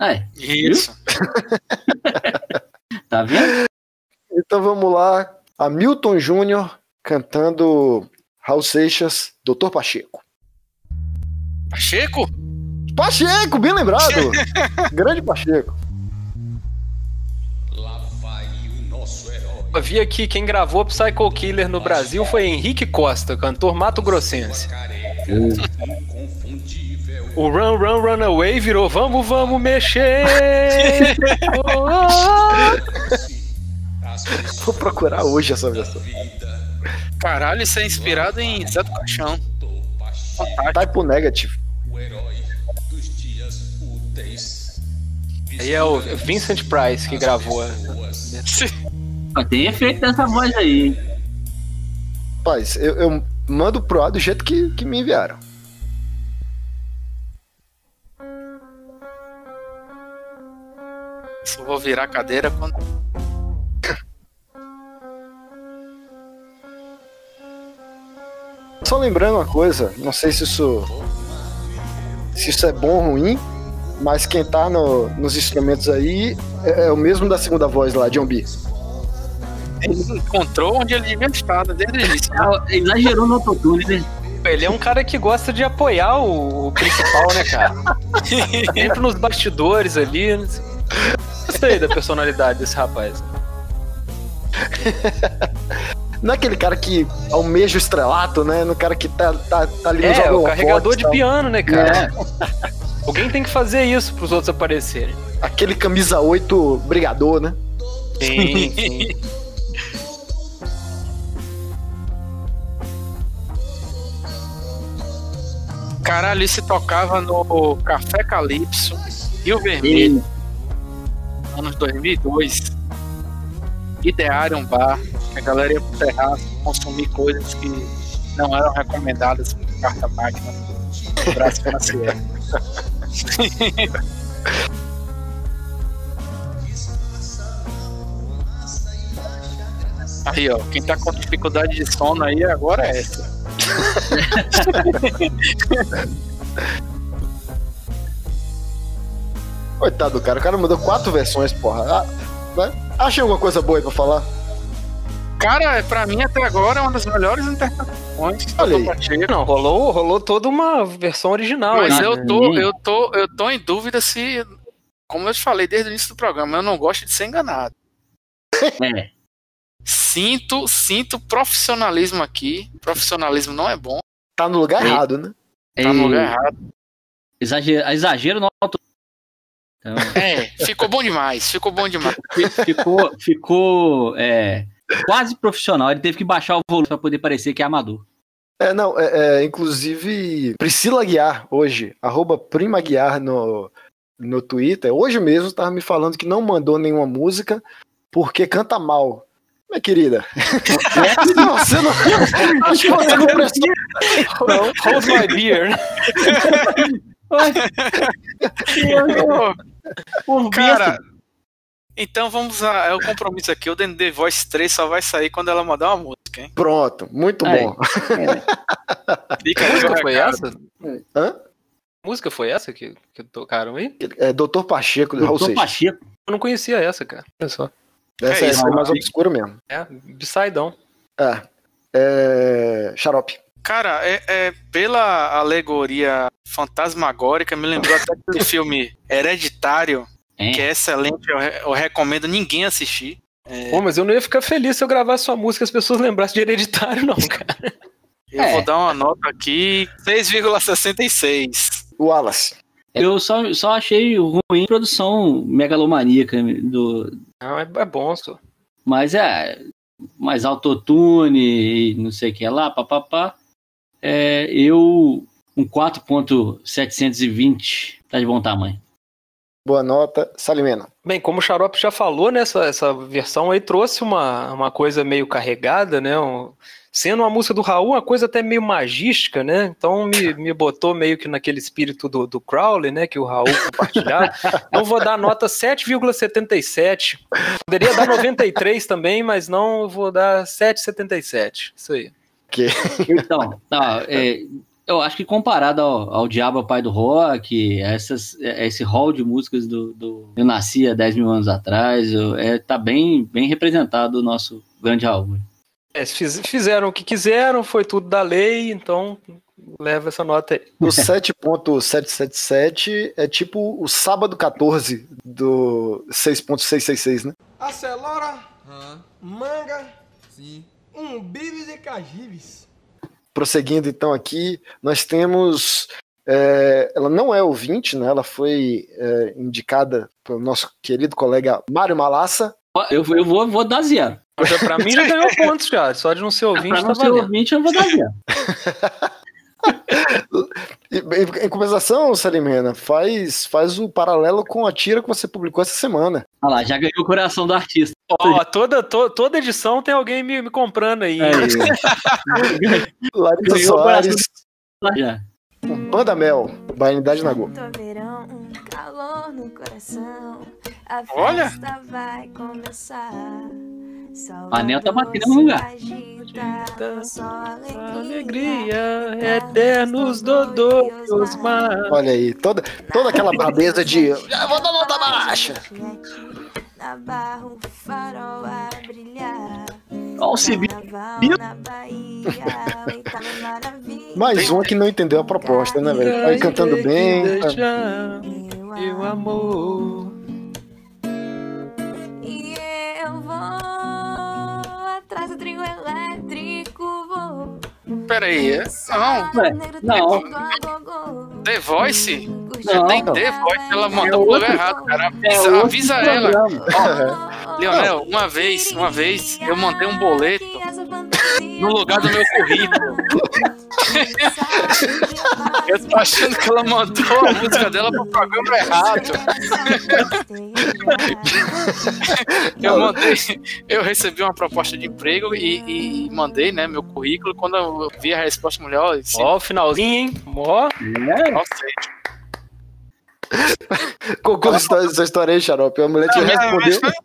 É, Isso. tá vendo? Então vamos lá. Hamilton Júnior cantando Raul Seixas, Doutor Pacheco. Pacheco? Pacheco, bem lembrado. Grande Pacheco. Eu vi aqui quem gravou Psycho Killer no Brasil foi Henrique Costa, cantor Mato Grossense. O Run Run Run Away virou Vamos, vamos mexer! Vou procurar hoje essa versão. Caralho, isso é inspirado em Zé do Caixão. Fantástico. Typo Negative. Aí é o Vincent Price que gravou. Mas tem efeito dessa voz aí? Rapaz, eu, eu mando pro ar do jeito que, que me enviaram. Só vou virar a cadeira quando. Só lembrando uma coisa, não sei se isso se isso é bom ou ruim, mas quem tá no- nos instrumentos aí é, é o mesmo da segunda voz lá, John B. Ele encontrou onde ele devia estar desde o início. Ah, Exagerou no autotune, né? Ele é um cara que gosta de apoiar o, o principal, né, cara? Sempre nos bastidores ali. Gostei da personalidade desse rapaz. Não é aquele cara que almeja o estrelato, né? No cara que tá, tá, tá ali nos É, o carregador de piano, né, cara? É. Alguém tem que fazer isso pros outros aparecerem. Aquele camisa 8 brigador, né? Sim, sim. Caralho, isso tocava no Café Calypso, Rio Vermelho, anos 2002. Ideário um bar, a galera ia pro terraço consumir coisas que não eram recomendadas por carta máquina do braço financeiro. Aí, ó, quem tá com dificuldade de sono aí agora é essa. Coitado do cara, o cara mandou quatro versões, porra. Ah, né? Achei alguma coisa boa aí pra falar? Cara, pra mim até agora é uma das melhores interpretações. Olha aí. do Pacheco. Não, rolou, rolou toda uma versão original. Mas aí. eu tô, eu tô, eu tô em dúvida se, como eu te falei desde o início do programa, eu não gosto de ser enganado. É. Sinto, sinto profissionalismo aqui. Profissionalismo não é bom. Tá no lugar É. errado, né? Tá no É, lugar errado. Exagero, exagero no autotune. Então, É, ficou bom demais, ficou bom demais. fi- ficou, ficou é, quase profissional. Ele teve que baixar o volume pra poder parecer que é amador. É, não, é, é, inclusive, Priscila Guiar, hoje, arroba Prima Guiar no, no Twitter, hoje mesmo tava me falando que não mandou nenhuma música porque canta mal. Minha querida. não, você não. Acho que você não prestou. Não. Hold my beer. Cara, então vamos a. É o compromisso aqui. O DND Voice 3 só vai sair quando ela mandar uma música, hein? Pronto, muito Aí. bom. Fica Que aí música foi recado. essa? Hã? Que música foi essa que, que tocaram aí? É Doutor Pacheco do Raul Doutor. Pacheco. Eu não conhecia essa, cara. Olha só. Essa É é, isso, é mais Raul. obscura mesmo. É, Bisaidão. É. é xarope. Cara, é, é pela alegoria fantasmagórica, me lembrou até aquele filme Hereditário, É. que é excelente, eu, eu recomendo ninguém assistir. É, Pô, mas eu não ia ficar feliz se eu gravasse sua música e as pessoas lembrassem de hereditário, não, cara. eu É. vou dar uma nota aqui, 6,66. Wallace. Eu só, só achei ruim a produção megalomaníaca do. Não, é, é bom, só. Mas é. Mais autotune e não sei o que lá, papapá. É, eu, um 4.720, tá de bom tamanho. Boa nota. Salimena. Bem, como o Xarope já falou, né, essa, essa versão aí trouxe uma, uma coisa meio carregada, né? um- sendo uma música do Raul, uma coisa até meio magística, né? Então me, me botou meio que naquele espírito do, do Crowley, né? Que o Raul compartilhava. Então vou dar nota 7,77. Poderia dar 93 também, mas não, vou dar 7,77. Isso aí. Então, tá, é, eu acho que comparado ao, ao Diabo Pai do Rock, essas, esse hall de músicas do, do Eu Nasci há 10 mil anos atrás, eu- é, tá bem, bem representado o nosso grande Raul. É, fiz- fizeram o que quiseram, foi tudo da lei, então leva essa nota aí. O 7.777 é tipo o sábado 14 do 6.666, né? Acelora, manga, um bibis e cajibes. Prosseguindo então aqui, nós temos. é, ela não é ouvinte, né? Ela foi é, indicada pelo nosso querido colega Mário Malassa. Eu, eu vou, vou dar zero. Pra mim já ganhou pontos, já. Só de não ser ouvinte, Pra tá não ser valendo. ouvinte, eu vou dar zero. E, Em, em compensação, Salimena, faz, faz o paralelo com a tira que você publicou essa semana. Olha lá, já ganhou o coração do artista. Ó, toda, to- toda edição tem alguém me, me comprando aí. Aí. Larissa Soares, Já. Banda Mel, Bainidade Nagô. verão, um calor no coração. A Olha. festa vai começar. Anel tá batendo no lugar. Agita, só alegria. Alegria, eternos dodôs. Olha aí, toda, toda aquela brabeza de. Já vou dar nota baixa. Na barra o farol a brilhar. Ó, o. Mais um que não entendeu a proposta, né, velho? Vai cantando bem. tá- Meu amor. E eu vou elétrico, vou. Pera aí. Não. Não. The Voice? Não, tem. The Voice, ela É mandou o outro- lugar errado, cara. é Avisa, outro avisa ela. Leonel, uma vez, uma vez, eu mandei um boleto no lugar do meu currículo. Eu tô achando que ela mandou a música dela pro programa errado. Eu mandei, eu recebi uma proposta de emprego e, e mandei, né, meu currículo. Quando eu vi a resposta mulher, ó, Ó, o finalzinho, hein? Ó. nossa, Conta essa essa história aí, Xarope. A mulher te Não, minha- minha respondeu. história-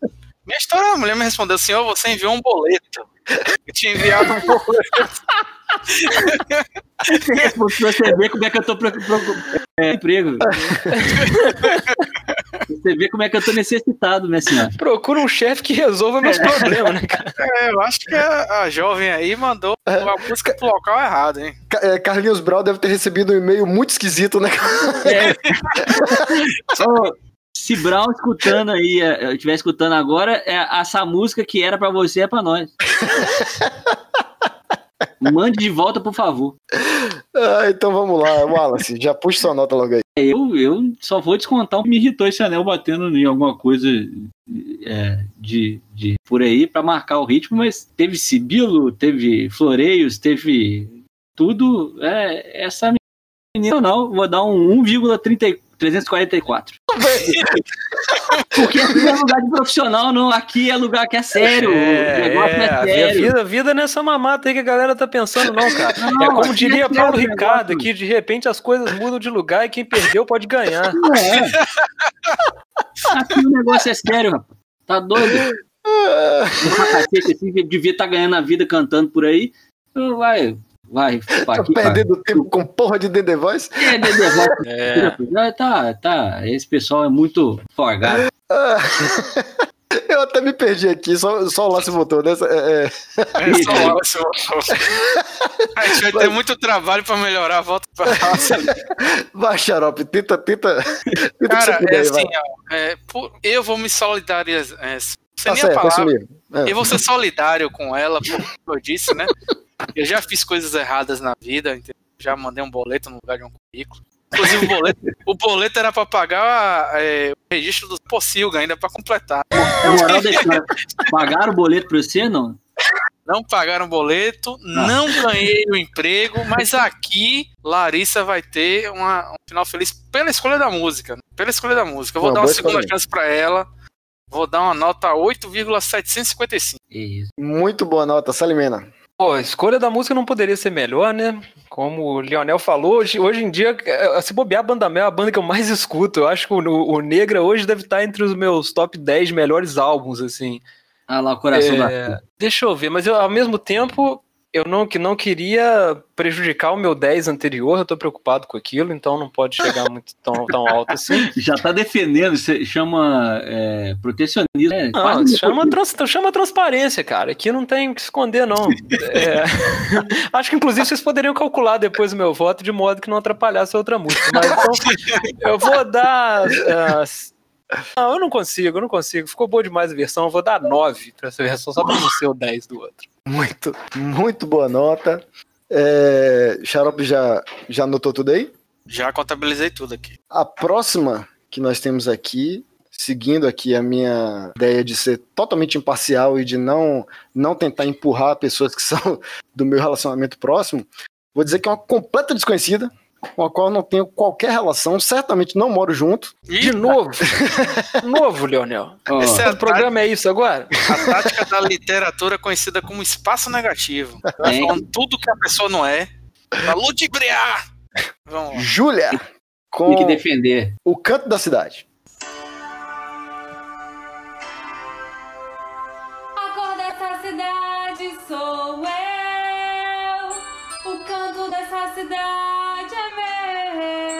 Minha história, a mulher me respondeu, senhor, você enviou um boleto. Eu tinha enviado um boleto. Pra você ver como é que eu tô pro, pro, é, emprego. você vê como é que eu tô necessitado, minha senhora. Procura um chefe que resolva meus problemas, né, cara? É, eu acho que a, a jovem aí mandou a música pro local errado, hein? É, Carlinhos Brau deve ter recebido um e-mail muito esquisito, né? Ô, se Brown escutando aí, é, eu estiver escutando agora, é essa música que era pra você é pra nós. Mande de volta, por favor. Ah, então vamos lá, Wallace, já puxa sua nota logo aí. Eu, eu só vou descontar o que me irritou esse anel batendo em alguma coisa é, de, de por aí pra marcar o ritmo, mas teve sibilo, teve floreios, teve tudo. É, essa menina não, vou dar um 1,344. Porque aqui é lugar de profissional, não. Aqui é lugar que é sério. o negócio é, É, a sério. vida, vida nessa mamata aí que a galera tá pensando, não, cara. Não, é como aqui diria é Paulo sério Ricardo, negócio. que de repente as coisas mudam de lugar e quem perdeu pode ganhar. Não é. Aqui o negócio é sério, rapaz. Tá doido? Devia estar ganhando a vida cantando por aí. Vai, vai. vai Tá aqui, vai. perdendo tempo com porra de Dede Voice. É, Dedé, vai. É. Ah, Tá, tá. Esse pessoal é muito forgado. Ah, Eu até me perdi aqui, só, só o Lasse voltou, né? É, é. É só o Wallace voltou. A gente vai ter muito trabalho pra melhorar a volta pra raça. Vai, Xarope, tenta, tenta. tenta que Cara, é assim, vai. ó, é, por- eu vou me solidarizar. É, sem Tá certo, é palavra. É. Eu vou ser solidário com ela, como eu disse, né? Eu já fiz coisas erradas na vida, entendeu? já mandei um boleto no lugar de um currículo. Inclusive, o boleto, o boleto era pra pagar é, o registro do Pocilga ainda pra completar. É a moral da história. Pagaram o boleto pra você, não? não pagaram boleto, não ganhei o emprego, mas aqui Larissa vai ter uma, um final feliz pela escolha da música. Pela escolha da música. Eu vou Uma dar uma segunda escolha. chance pra ela. Vou dar uma nota 8,755. Isso. Muito boa nota, Salimena. Pô, a escolha da música não poderia ser melhor, né? Como o Lionel falou, hoje, hoje em dia, eh, se bobear a Banda Mel é a banda que eu mais escuto. Eu acho que o, o Negra hoje deve estar entre os meus top 10 melhores álbuns, assim. Ah lá, o coração É, da. Deixa eu ver, mas eu, ao mesmo tempo, eu não, que não queria prejudicar o meu 10 anterior, eu tô preocupado com aquilo, então não pode chegar muito tão, tão alto assim. Já tá defendendo, você chama é, protecionismo. É, Não, chama, trans, chama transparência, cara. Aqui não tem o que esconder, não. É, acho que, inclusive, vocês poderiam calcular depois o meu voto de modo que não atrapalhasse a outra música. Mas então, eu vou dar. ah, não, eu não consigo, eu não consigo. Ficou boa demais a versão. Eu vou dar 9 pra essa versão, só pra não ser o 10 do outro. Muito, muito boa nota. É, Xarope já, já anotou tudo aí? Já contabilizei tudo aqui. A próxima que nós temos aqui, seguindo aqui a minha ideia de ser totalmente imparcial e de não, não tentar empurrar pessoas que são do meu relacionamento próximo, vou dizer que é uma completa desconhecida, com a qual eu não tenho qualquer relação, certamente não moro junto. De novo? novo, Leonel. Ó, Esse é O programa é isso agora? a tática da literatura conhecida como espaço negativo. Tá É. falando tudo que a pessoa não é. Pra ludibriar. Vamos lá. Júlia, tem com que defender. o canto da cidade.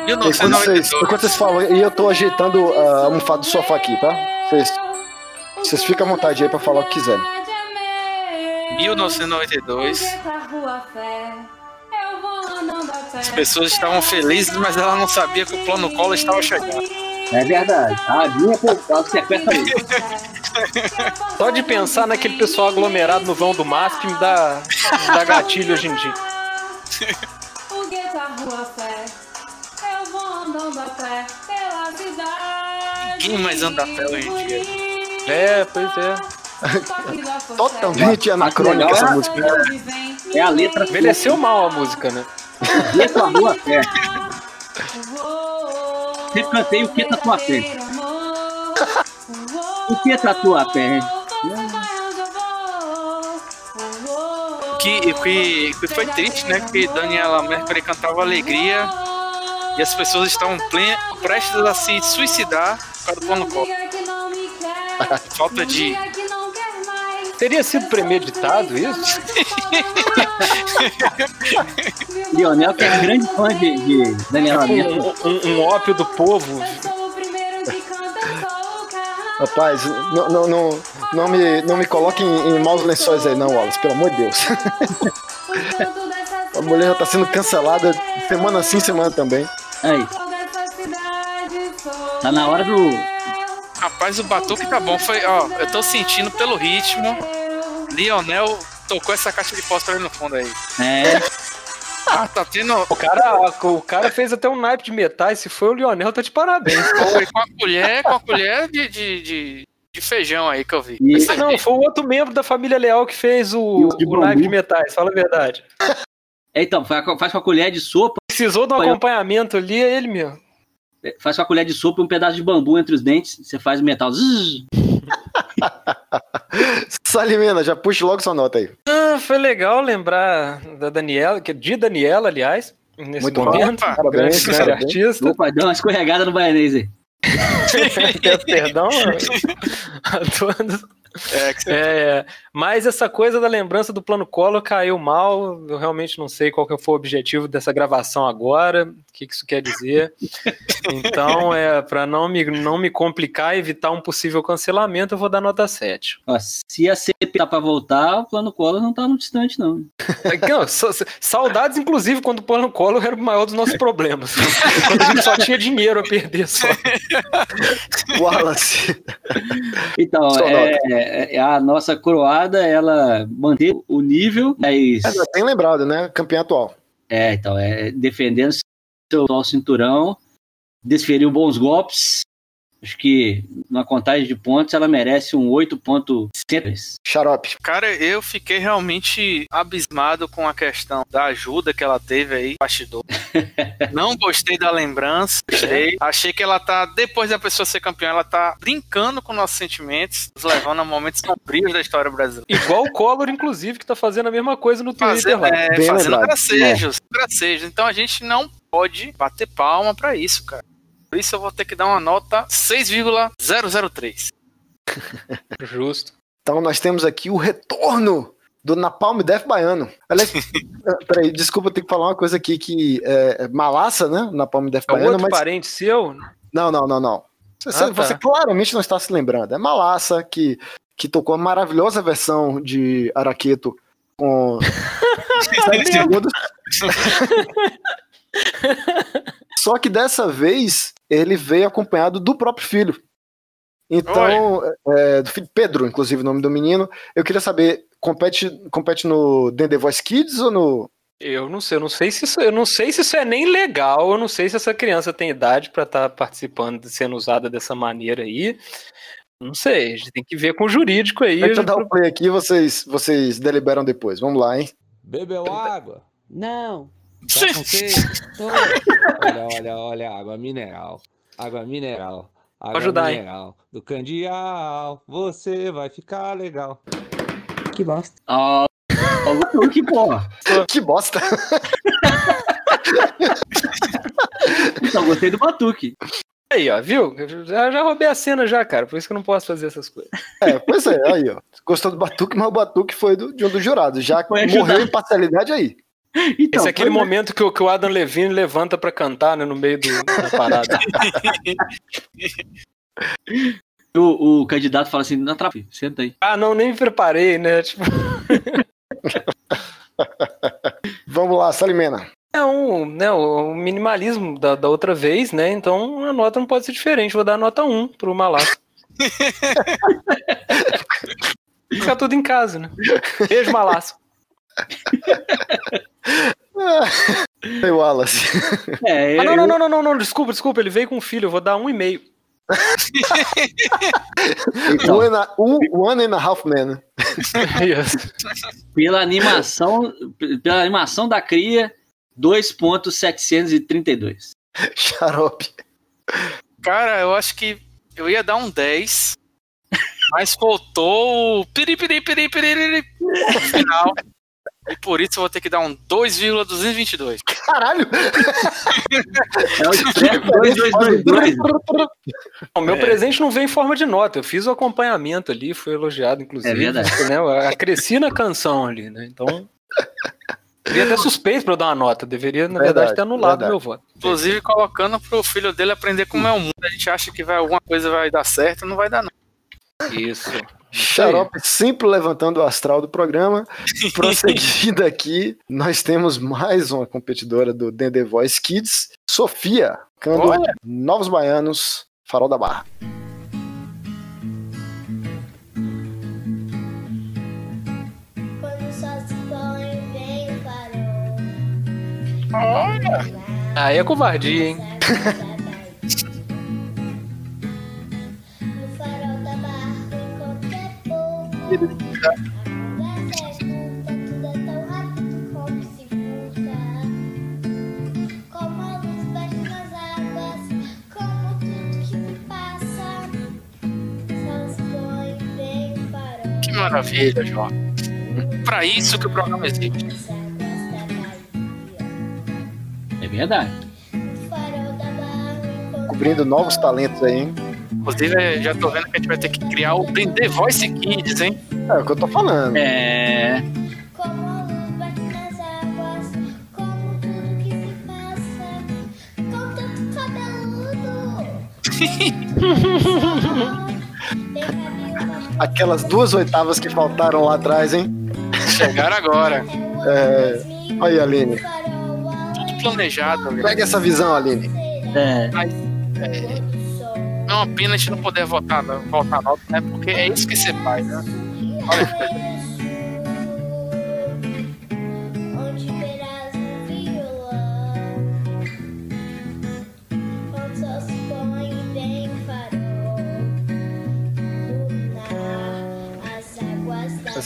1992. Enquanto vocês falam, e eu tô ajeitando ah, a almofada do sofá aqui, tá? Vocês, ficam à vontade aí pra falar o que quiserem. 1992. As pessoas estavam felizes, mas ela não sabia que o plano Collor estava chegando. É verdade. A minha posição sequência. Só de pensar naquele pessoal aglomerado no vão do MASP me dá, me dá gatilho hoje em dia. andando a pé pela cidade. Ninguém mais anda a pé hoje em dia. É, pois é. Totalmente anacrônica essa música. É a letra. Envelheceu mal a música, né? Gueto, a rua fé. Sempre cantei o que tá tua fé. O que tá tua fé? Que, que, que foi triste, né? Que Daniela Mercury cantava Alegria e as pessoas estavam plen- prestes a se suicidar para o plano. Falta de. Teria sido premeditado isso? Lionel, que é grande fã de, de Daniela Mercury. Um, um, um ópio do povo. Rapaz, não, não, não, não me, não me coloque em, em maus lençóis aí, não, Wallace, pelo amor de Deus. A mulher já tá sendo cancelada semana sim, semana também. Aí. Tá na hora do. Rapaz, o batuque tá bom. Foi, ó, eu tô sentindo pelo ritmo. Lionel tocou essa caixa de fósforo no fundo aí. É. Ah, tá tendo. O cara, o cara fez até um naipe de metais. Se foi o Lionel, tá de parabéns. Foi com a colher, com a colher de, de, de, de feijão aí que eu vi. Ah, não, foi o outro membro da família Leal que fez o, De o naipe de metais, fala a verdade. É, então, faz com faz com a colher de sopa. Precisou de um Olha. acompanhamento ali, é ele mesmo. Faz com a colher de sopa e um pedaço de bambu entre os dentes. Você faz o metal. Salimena, já puxa logo sua nota aí. Ah, foi legal lembrar da Daniela, que é de Daniela, aliás, nesse Muito bom. momento. Opa, parabéns, grande, grande parabéns. artista. Opa, deu uma escorregada no baianês aí. Peço perdão a todos. É, que você É, mas essa coisa da lembrança do plano Collor caiu mal. Eu realmente não sei qual que foi o objetivo dessa gravação agora, que, que isso quer dizer. Então, é para não me, não me complicar e evitar um possível cancelamento, eu vou dar nota 7. Ó, se a CP tá pra voltar, o plano Collor não tá no distante, não. Não, sa- sa- saudades, inclusive, quando o plano Collor era o maior dos nossos problemas. quando a gente só tinha dinheiro a perder só. Wallace. Então, é, é, a nossa coroada, ela manteve o nível, mas. É, bem lembrado, né? Campeão atual. É, então, é defendendo seu atual cinturão, desferiu bons golpes Acho que na contagem de pontos ela merece um 8.100. Xarope. Cara, eu fiquei realmente abismado com a questão da ajuda que ela teve aí, bastidor. Não gostei da lembrança, gostei. Achei que ela tá, depois da pessoa ser campeã, ela tá brincando com nossos sentimentos, nos levando a momentos sombrios da história brasileira. Igual o Collor, inclusive, que tá fazendo a mesma coisa no Twitter lá. é, fazendo gracejos, gracejos. Então a gente não pode bater palma pra isso, cara. Por isso eu vou ter que dar uma nota 6,003. Justo. Então nós temos aqui o retorno do Napalm Death Baiano. Aliás, ah, peraí, desculpa, eu tenho que falar uma coisa aqui que é, é Malassa, né? Napalm Death É Baiano, outro mas... parente seu? Não, não, não, não. Você, Ah, tá. você claramente não está se lembrando. É Malassa que, que tocou a maravilhosa versão de Araqueto com 7 segundos. Só que dessa vez ele veio acompanhado do próprio filho. Então, é, do filho Pedro, inclusive o nome do menino. Eu queria saber, compete, compete no The The Voice Kids ou no. Eu não sei, eu não sei se isso, eu não sei se isso é nem legal, eu não sei se essa criança tem idade pra estar participando, sendo usada dessa maneira aí. Não sei, a gente tem que ver com o jurídico aí. Deixa eu dar o play aqui vocês, vocês deliberam depois. Vamos lá, hein? Bebeu água? Não. Tá. Olha, olha, olha, água mineral. Água mineral. Água ajudar, hein? mineral. Do candial, você vai ficar legal. Que bosta. Ah, oh, que porra. Que bosta. Então, gostei do Batuque. Aí, ó, viu? Eu já, já roubei a cena já, cara, por isso que eu não posso fazer essas coisas. É, pois é, aí, ó. Gostou do Batuque, mas o Batuque foi do, de um dos jurados. Já morreu em parcialidade aí. Então, Esse é aquele é. momento que, o- que o Adam Levine levanta pra cantar, né, no meio do, da parada. O, o candidato fala assim, não atrapalhe, senta aí. ah, não, nem me preparei, né? Tipo, Vamos lá, Salimena. é um, né, o minimalismo da, da outra vez, né? Então a nota não pode ser diferente. Vou dar nota 1 pro Malasso. Fica tudo em casa, né? Beijo, Malasso. Ei, Wallace. É, Ah, não, não, não, não, não, não, desculpa, desculpa, ele veio com um filho, eu vou dar um e meio. One, and a, um- one and a half man. Pela animação, pela animação da cria, 2.732. Xarope. Cara, eu acho que eu ia dar um 10, mas faltou o piri, piri, piri, piri, piri no final. E por isso eu vou ter que dar um 2,222. Caralho! É o Expresso 2222. O meu É. presente não veio em forma de nota, eu fiz o acompanhamento ali, foi elogiado, inclusive. É verdade. Né? Eu cresci na canção ali, né? Então. Seria até suspeito pra eu dar uma nota, deveria, na verdade, Verdade, ter anulado verdade. meu voto. Inclusive colocando pro filho dele aprender como é o mundo. A gente acha que vai, alguma coisa vai dar certo, não vai dar não. Isso. Xarope sempre levantando o astral do programa. Prosseguindo aqui, nós temos mais uma competidora do The Voice Kids, Sofia, cantando Olha. Novos Baianos, Farol da Barra. Quando só se põe, vem o farol. Olha! Aí é covardia, hein? Que maravilha, João. Pra isso que o programa existe. É verdade. Cobrindo novos talentos aí, hein? Inclusive, já tô vendo que a gente vai ter que criar o The Voice Kids, hein? É o que eu tô falando. É. Aquelas duas oitavas que faltaram lá atrás, hein? Chegaram agora. É... Olha aí, Aline. Tudo planejado. velho. Pega essa visão, Aline. É. Mas, é, não, é uma pena a gente não poder votar, não, voltar não né? Porque é isso que você faz, né? Olha.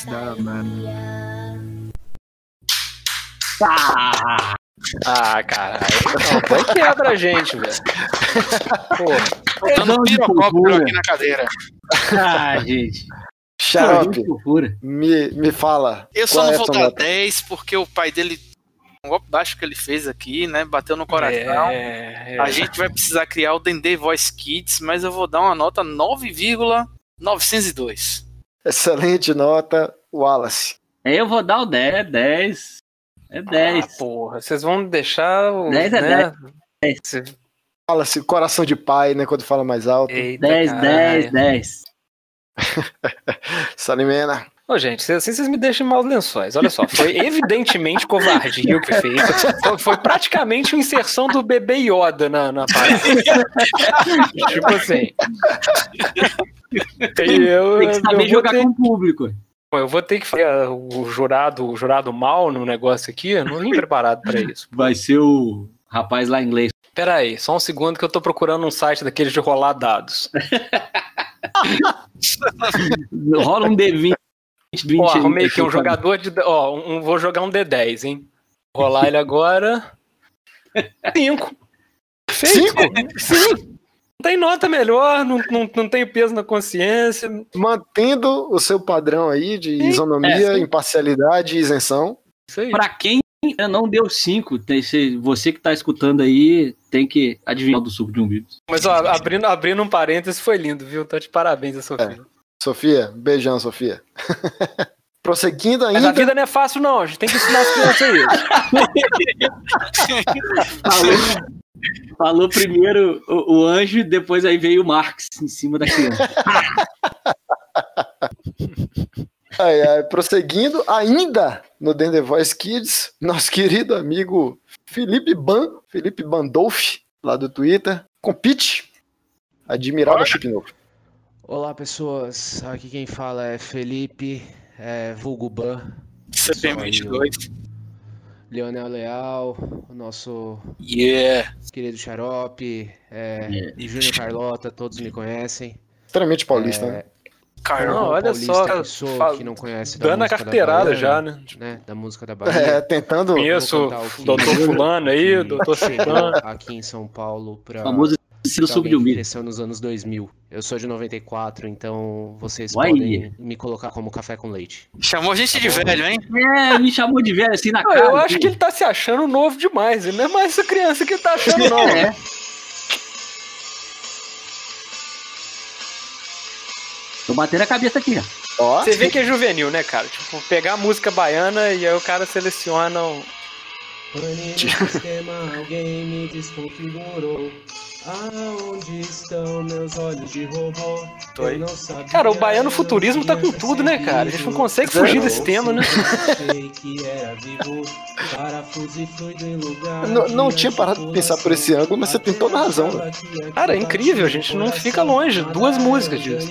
da Amanda. Ah! Ah caralho. Não, foi quebra a gente, velho. Pô, Dando um pirocóptero aqui na cadeira. Ah, gente. Xarope, Que loucura. me, me fala. Eu só não é vou dar nota? 10 porque o pai dele, um golpe baixo que ele fez aqui, né? Bateu no coração. É, é. A gente vai precisar criar o Dendê Voice Kids, mas eu vou dar uma nota 9,902. Excelente nota, Wallace. Eu vou dar o 10, é 10. É 10. Ah, porra, vocês vão deixar o. 10 é né? 10. Cê- Wallace, coração de pai, né? Quando fala mais alto. Eita, 10, caralho. 10, 10. Salimena. Ô, gente, assim vocês me deixam em maus lençóis. Olha só, foi evidentemente covardia o que fez. Foi, foi praticamente uma inserção do bebê Yoda na, na parada. tipo assim. Eu, Tem que saber jogar ter, com o público. Eu vou ter que fazer o jurado, o jurado mal no negócio aqui. Eu não vim preparado pra isso. Vai ser o rapaz lá em inglês. Pera aí, só um segundo que eu tô procurando um site daqueles de rolar dados. Rola um D20. 20 Ó, arrumei aqui um jogador de. Ó, um, vou jogar um D10, hein? Rolar ele agora. Cinco. Cinco? Sim. Não tem nota melhor, não, não, não tem peso na consciência. Mantendo o seu padrão aí de isonomia, É, sim. imparcialidade e isenção. Isso aí. Pra quem ainda não deu 5, você que tá escutando aí tem que adivinhar o do suco de umbigo. Mas ó, abrindo, abrindo um parênteses, foi lindo, viu? Tá de parabéns a Sofia. Sofia, beijão, Sofia. Prosseguindo Mas a ainda. vida não é fácil, não. A gente tem que ensinar as crianças aí. Falou, primeiro o, o anjo e depois aí veio o Marx em cima da criança. Ai, ai, prosseguindo ainda no The Voice Kids, nosso querido amigo Felipe Ban, Felipe Bandolfi, lá do Twitter, compete. Admirável chip novo. Olá, pessoas. Aqui quem fala é Felipe, é, vulgo Ban. CPM 22. Leonel Leal, o nosso Yeah. querido Xarope, é, Yeah. e Júnior Carlota, todos me conhecem. Extremamente paulista, É, né? Caramba. Não, olha paulista só, que sou, fala- que não conhece da dando a carteirada Bahia, já, né? né? Da música da Bahia. É, tentando. Conheço o doutor Fulano aí, o doutor Fulano. aqui em São Paulo pra, Famoso suco alguém de cresceu nos anos 2000. Eu sou de 94, então vocês Uai. podem me colocar como café com leite. Chamou a gente de velho, hein? É, me chamou de velho assim na Não, cara. eu acho assim. que ele tá se achando novo demais. Ele não é mais essa criança que ele tá achando, não. É. Tô batendo a cabeça aqui, ó. Ó, Você vê que é juvenil, né, cara? Tipo, pegar a música baiana e aí o cara seleciona um. Pane no sistema, alguém me desconfigurou. Aonde estão meus olhos de robô? Tô aí. Eu não sabia, Cara, o baiano futurismo tá com tudo, né, cara? A gente não consegue percebido. fugir desse tema, né? E não, não tinha parado de pensar por esse ângulo, mas você tem toda a razão. né? Cara, é incrível, a gente não fica longe. Duas músicas disso.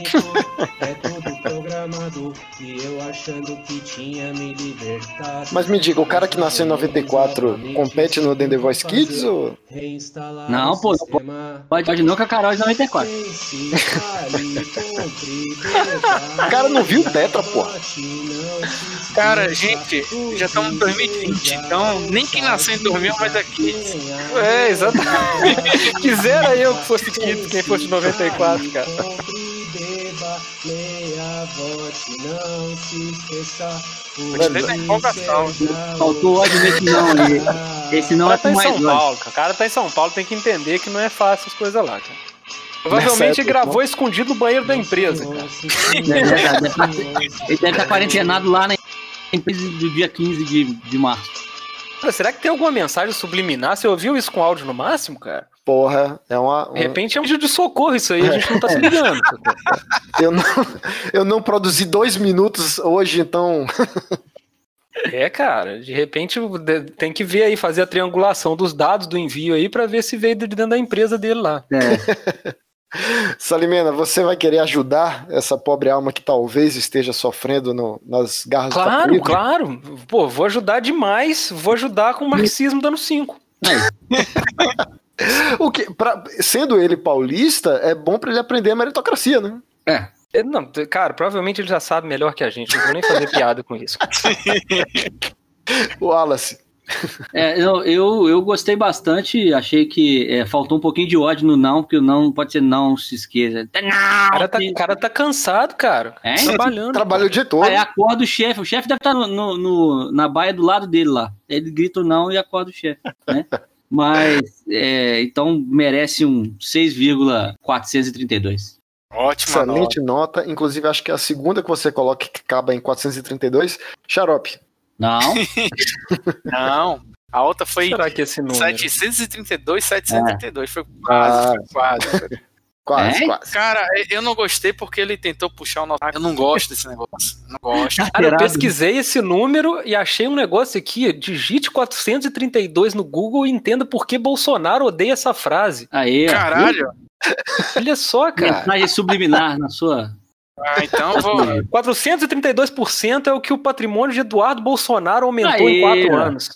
É programado e eu achando que tinha me libertado. Mas me diga, o cara que nasceu em 94 compete no The Voice Kids ou. Não, pô. Pode, pode não que a Carol é de 94. Pense, fale, compre, beba, O cara não viu o Tetra, pô. Cara, gente, já estamos em 2020, então nem quem nasceu em 2000 mais aqui. É, exatamente. Quisera eu que fosse Kids, quem fosse de 94, cara. Leia, vote, não se esqueça. O empolgação. Faltou ódio nesse não ali. Esse O não é tá mais São. Paulo. O cara tá em São Paulo, tem que entender que não é fácil as coisas lá, cara. Provavelmente gravou escondido no banheiro da empresa, cara. É tá- ele deve estar quarentenado lá na empresa do dia 15 de, de março. Cara, será que tem alguma mensagem subliminar? Você ouviu isso com áudio no máximo, cara? Porra, é uma. um- De repente é um pedido de socorro isso aí, a gente não tá se ligando. sacou? eu, não, eu não produzi dois minutos hoje, então. É, cara, de repente tem que ver aí, fazer a triangulação dos dados do envio aí pra ver se veio de dentro da empresa dele lá. É, Salimena, você vai querer ajudar essa pobre alma que talvez esteja sofrendo no- nas garras do Claro, capitalismo? claro. Pô, vou ajudar demais, vou ajudar com o marxismo dando 5. O que, pra- sendo ele paulista, é bom pra ele aprender a meritocracia, né? é. É, Não, cara, provavelmente ele já sabe melhor que a gente. Não vou nem fazer piada com isso. O Wallace. É, eu, eu, eu gostei bastante, achei que é, faltou um pouquinho de ódio no não, porque o não pode ser não, se esqueça. Não, O cara tá, cara tá cansado, cara. É? Trabalhando. Trabalha o dia todo. Aí acorda o chefe, o chefe deve estar no, no- no- na baia do lado dele lá. Ele grita o não e acorda o chefe, né? Mas, é, então merece um 6,432. Ótima nota. Excelente nota. Inclusive, acho que é a segunda que você coloca que acaba em 432. Xarope. Não. Não. A outra foi Será que esse número? 732, 732. Foi Ah. quase, foi quase. Quase, É? quase. Cara, eu não gostei porque ele tentou puxar o nosso. Eu não gosto desse negócio. Não gosto. Cara, eu pesquisei esse número e achei um negócio aqui. Digite 432 no Google e entenda por que Bolsonaro odeia essa frase. Aí. Caralho. Olha só, cara. Mensagem subliminar na sua. Ah, então vou. 432% é o que o patrimônio de Eduardo Bolsonaro aumentou em Aí, quatro anos.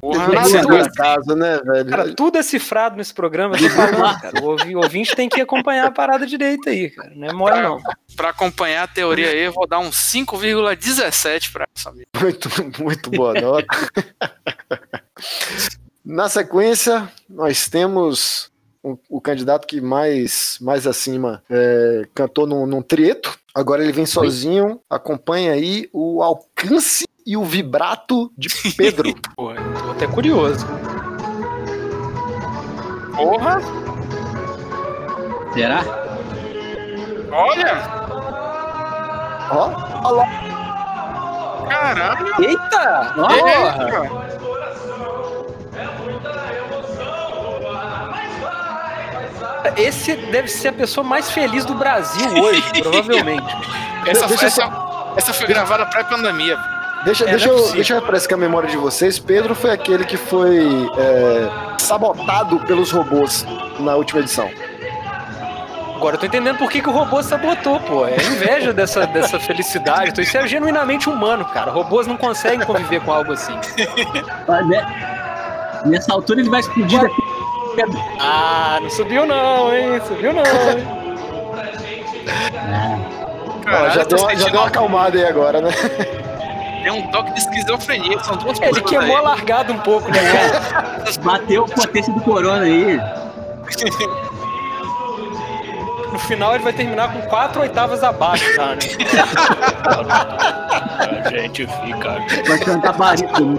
Porra, por acaso, né, velho? Cara, tudo é cifrado nesse programa, falando, cara. O ouvi- o ouvinte tem que acompanhar a parada direita aí, cara. Não é mole, não. Pra acompanhar a teoria aí, eu vou dar um 5,17 pra essa amiga. Muito, muito boa nota. Na sequência, nós temos o, o candidato que mais, mais acima é, cantou num, num trieto. Agora ele vem sozinho. Acompanha aí o alcance e o vibrato de Pedro. Pô, tô até curioso. Porra! será? Olha! Ó, ó lá. Caralho! Eita! Esse deve ser a pessoa mais feliz do Brasil hoje, provavelmente. Essa, Deixa essa, essa foi gravada pré-pandemia. Deixa, É, deixa, é eu, possível. deixa eu refrescar a memória de vocês. Pedro foi aquele que foi é, sabotado pelos robôs na última edição. Agora eu tô entendendo por que, que o robô sabotou, pô. É inveja dessa, dessa felicidade. Então, isso é genuinamente humano, cara. Robôs não conseguem conviver com algo assim. Nessa altura ele vai explodir daqui. Ah, não subiu não, hein? Subiu não, hein? Ó, Caralho, já tô deu, uma- já deu uma acalmada aí agora, né? Tem um toque de esquizofrenia, são duas Ele queimou a aí. largada um pouco, né, cara? Bateu a potência do corona aí. No final ele vai terminar com quatro oitavas abaixo, tá, né? A gente fica. Vai cantar barítono.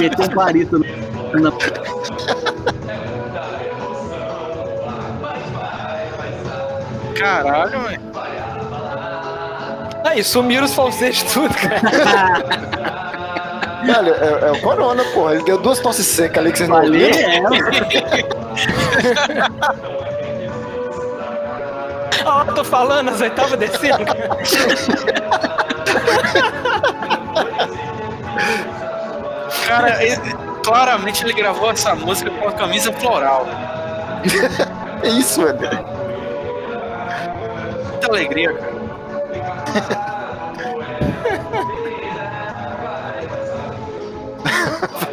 Meter um barítono. na- Caralho, velho. Aí, sumiram os falsetes tudo, cara. Velho, é, é o Corona, porra. Ele deu duas tosses secas ali que vocês não ouviram. é. Ó, tô falando, as oitavas descendo. Cara, ele- claramente ele gravou essa música com a camisa floral. É isso, velho. Alegria, cara.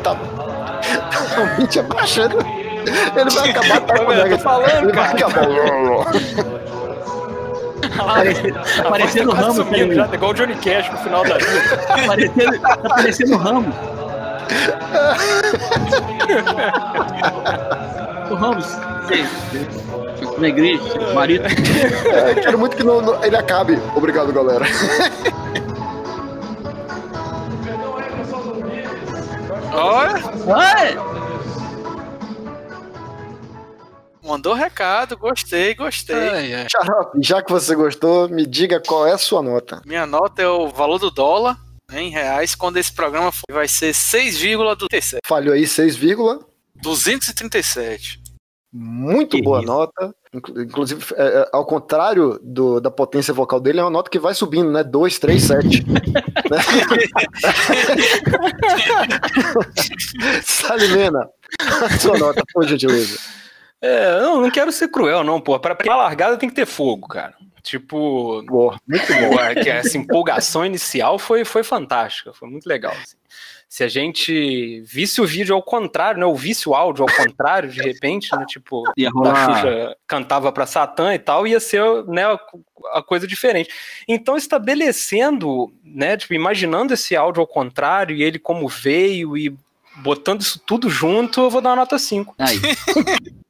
Tá, o beat abaixando. Ele vai acabar tá, eu tô falando, Ele vai cara. acabar. Parece- Tá parecendo o Ramos. sumindo já, tá igual o Johnny Cash no final da vida. Tá parecendo, tá parecendo o Ramos. o Ramos. Sei. Na igreja, marido. É, quero muito que não- não- ele acabe. Obrigado, galera. Olha, mandou recado, gostei, gostei. Ai, ai. Xarope, já que você gostou, me diga qual é a sua nota. Minha nota é o valor do dólar né, em reais quando esse programa for, vai ser 6,237. Falhou aí 6, vírgula. 237. Muito Que boa isso. nota. Inclu- Inclusive, é, é, ao contrário do- da potência vocal dele, é uma nota que vai subindo, né? 2, 3, 7. Salimena, sua nota, por gentileza. É, não, não quero ser cruel, não, pô. Pra pra largada tem que ter fogo, cara. Tipo, muito bom. Que essa empolgação inicial foi, foi fantástica, foi muito legal. assim. Se a gente visse o vídeo ao contrário, né? Ouvisse o áudio ao contrário, de repente, né? Tipo, rolar- Xuxa cantava pra Satã e tal, ia ser né, a, a coisa diferente. Então, estabelecendo, né? Tipo, imaginando esse áudio ao contrário e ele como veio e botando isso tudo junto, eu vou dar uma nota 5. Aí.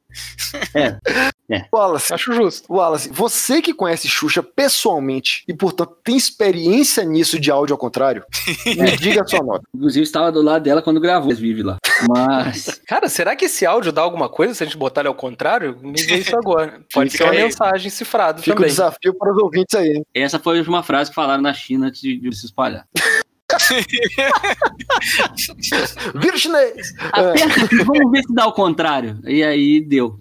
É. É. Wallace, Acho justo. Wallace, você que conhece Xuxa pessoalmente e, portanto, tem experiência nisso de áudio ao contrário, me diga a sua nota. Inclusive, estava do lado dela quando gravou Vive lá. Mas. Cara, será que esse áudio dá alguma coisa se a gente botar ele ao contrário? Me vê isso agora. Pode Fica ser uma aí. mensagem cifrada Fica o também. desafio para os ouvintes aí. hein? Essa foi uma frase que falaram na China antes de, de se espalhar. Vira chinês! Aperta aqui, vamos ver se dá o contrário. E aí deu.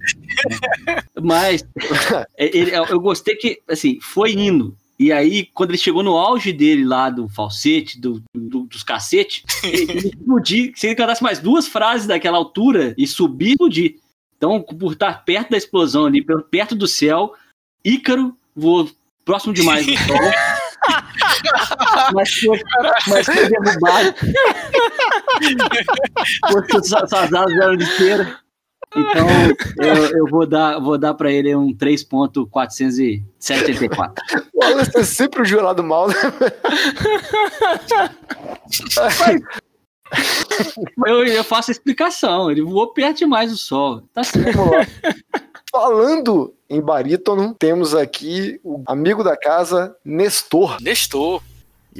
Mas é, ele- eu eu gostei que, assim, foi indo. E aí, quando ele chegou no auge dele lá do falsete, do, do- dos cacete, ele explodir. Se ele cantasse mais duas frases daquela altura e subir, explodir. Então, por estar perto da explosão ali, per- perto do céu, Ícaro voou próximo demais do sol. mas foi, mas foi derrubado. Porque suas asas eram de cera. Então, eu, eu vou dar, vou dar pra ele um 3.474. O Wallace é sempre o jurado mal, né? Eu, eu faço a explicação. Ele voou perto demais do sol. Tá certo. Falando em barítono, temos aqui o amigo da casa, Nestor. Nestor.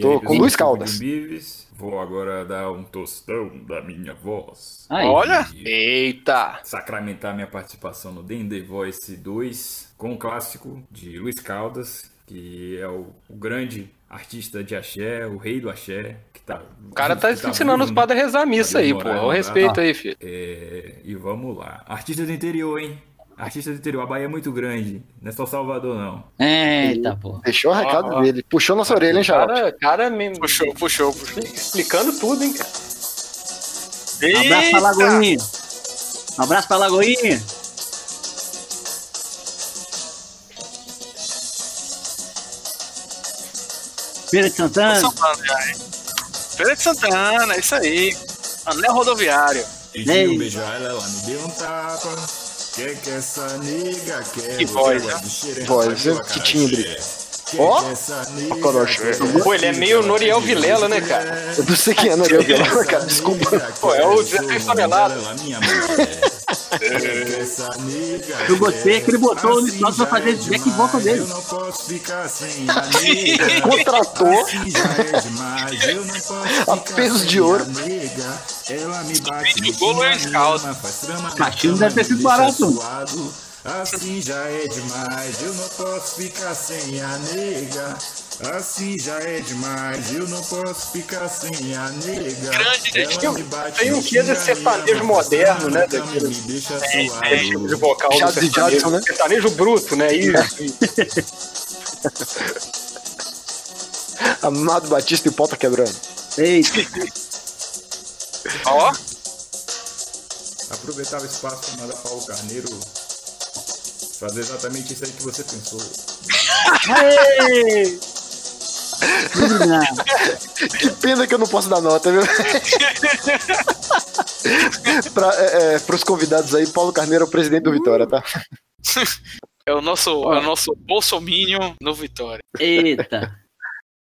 Tô aí, com Luiz Caldas. Bives? Vou agora dar um tostão da minha voz. Aí. Olha. Eita! Sacramentar minha participação no Den The Voice 2 com o clássico de Luiz Caldas, que é o, o grande artista de axé, o rei do axé. Que tá, O cara tá que ensinando os padres a rezar a missa aí, pô. O tá? respeito aí, filho. É, e vamos lá. Artista do interior, hein? Artista do interior. A Bahia é muito grande. Não é só Salvador, não. Eita, pô. Deixou o recado ó. dele. Puxou nossa orelha, hein, Xarope? Cara, cara me... Puxou, puxou, puxou. explicando tudo, hein, cara. Um abraço pra Lagoinha. Um abraço pra Lagoinha. Feira de Santana. Santana, já, hein? Feira de Santana, é isso aí. Anel rodoviário. Um beijo a ela, ela me deu um tapa. Que que essa nega quer? Que Você voz, né? Voz, uma Que timbre. Ó, corocha. quer? Pô, ele é meio Noriel Vilela, né, cara? Eu não sei quem é, Noriel Vilela, cara. Desculpa. Pô, é o 16 toneladas. Eu gostei que ele botou o Luiz pra fazer é back demais, vocal dele. Eu não posso ficar sem a nega. Contratou. Assim é demais, eu não posso A peso de ouro. Ela me bate Luiz Caldas. faz trama na Caixinho cama, deve ter sido barato. suado. Assim já é demais, eu não posso ficar sem a nega. Assim já é demais, eu não posso ficar sem a nega. Grande Ela Tem um- me bate, tem um quê desse xinga, sertanejo moderno, né, daquele- deixa Tem, suado. Esse tipo de vocal do de sertanejo. Jackson, né? Sertanejo bruto, né? Isso. Amado Batista e o pau tá quebrando. Eita. Ó, Aproveitar o espaço para mandar Paulo Carneiro fazer exatamente isso aí que você pensou. Que pena que eu não posso dar nota, viu? Para é, é, os convidados aí, Paulo Carneiro é o presidente do Vitória, tá? é o nosso, é o nosso Bolsominion no Vitória. Eita.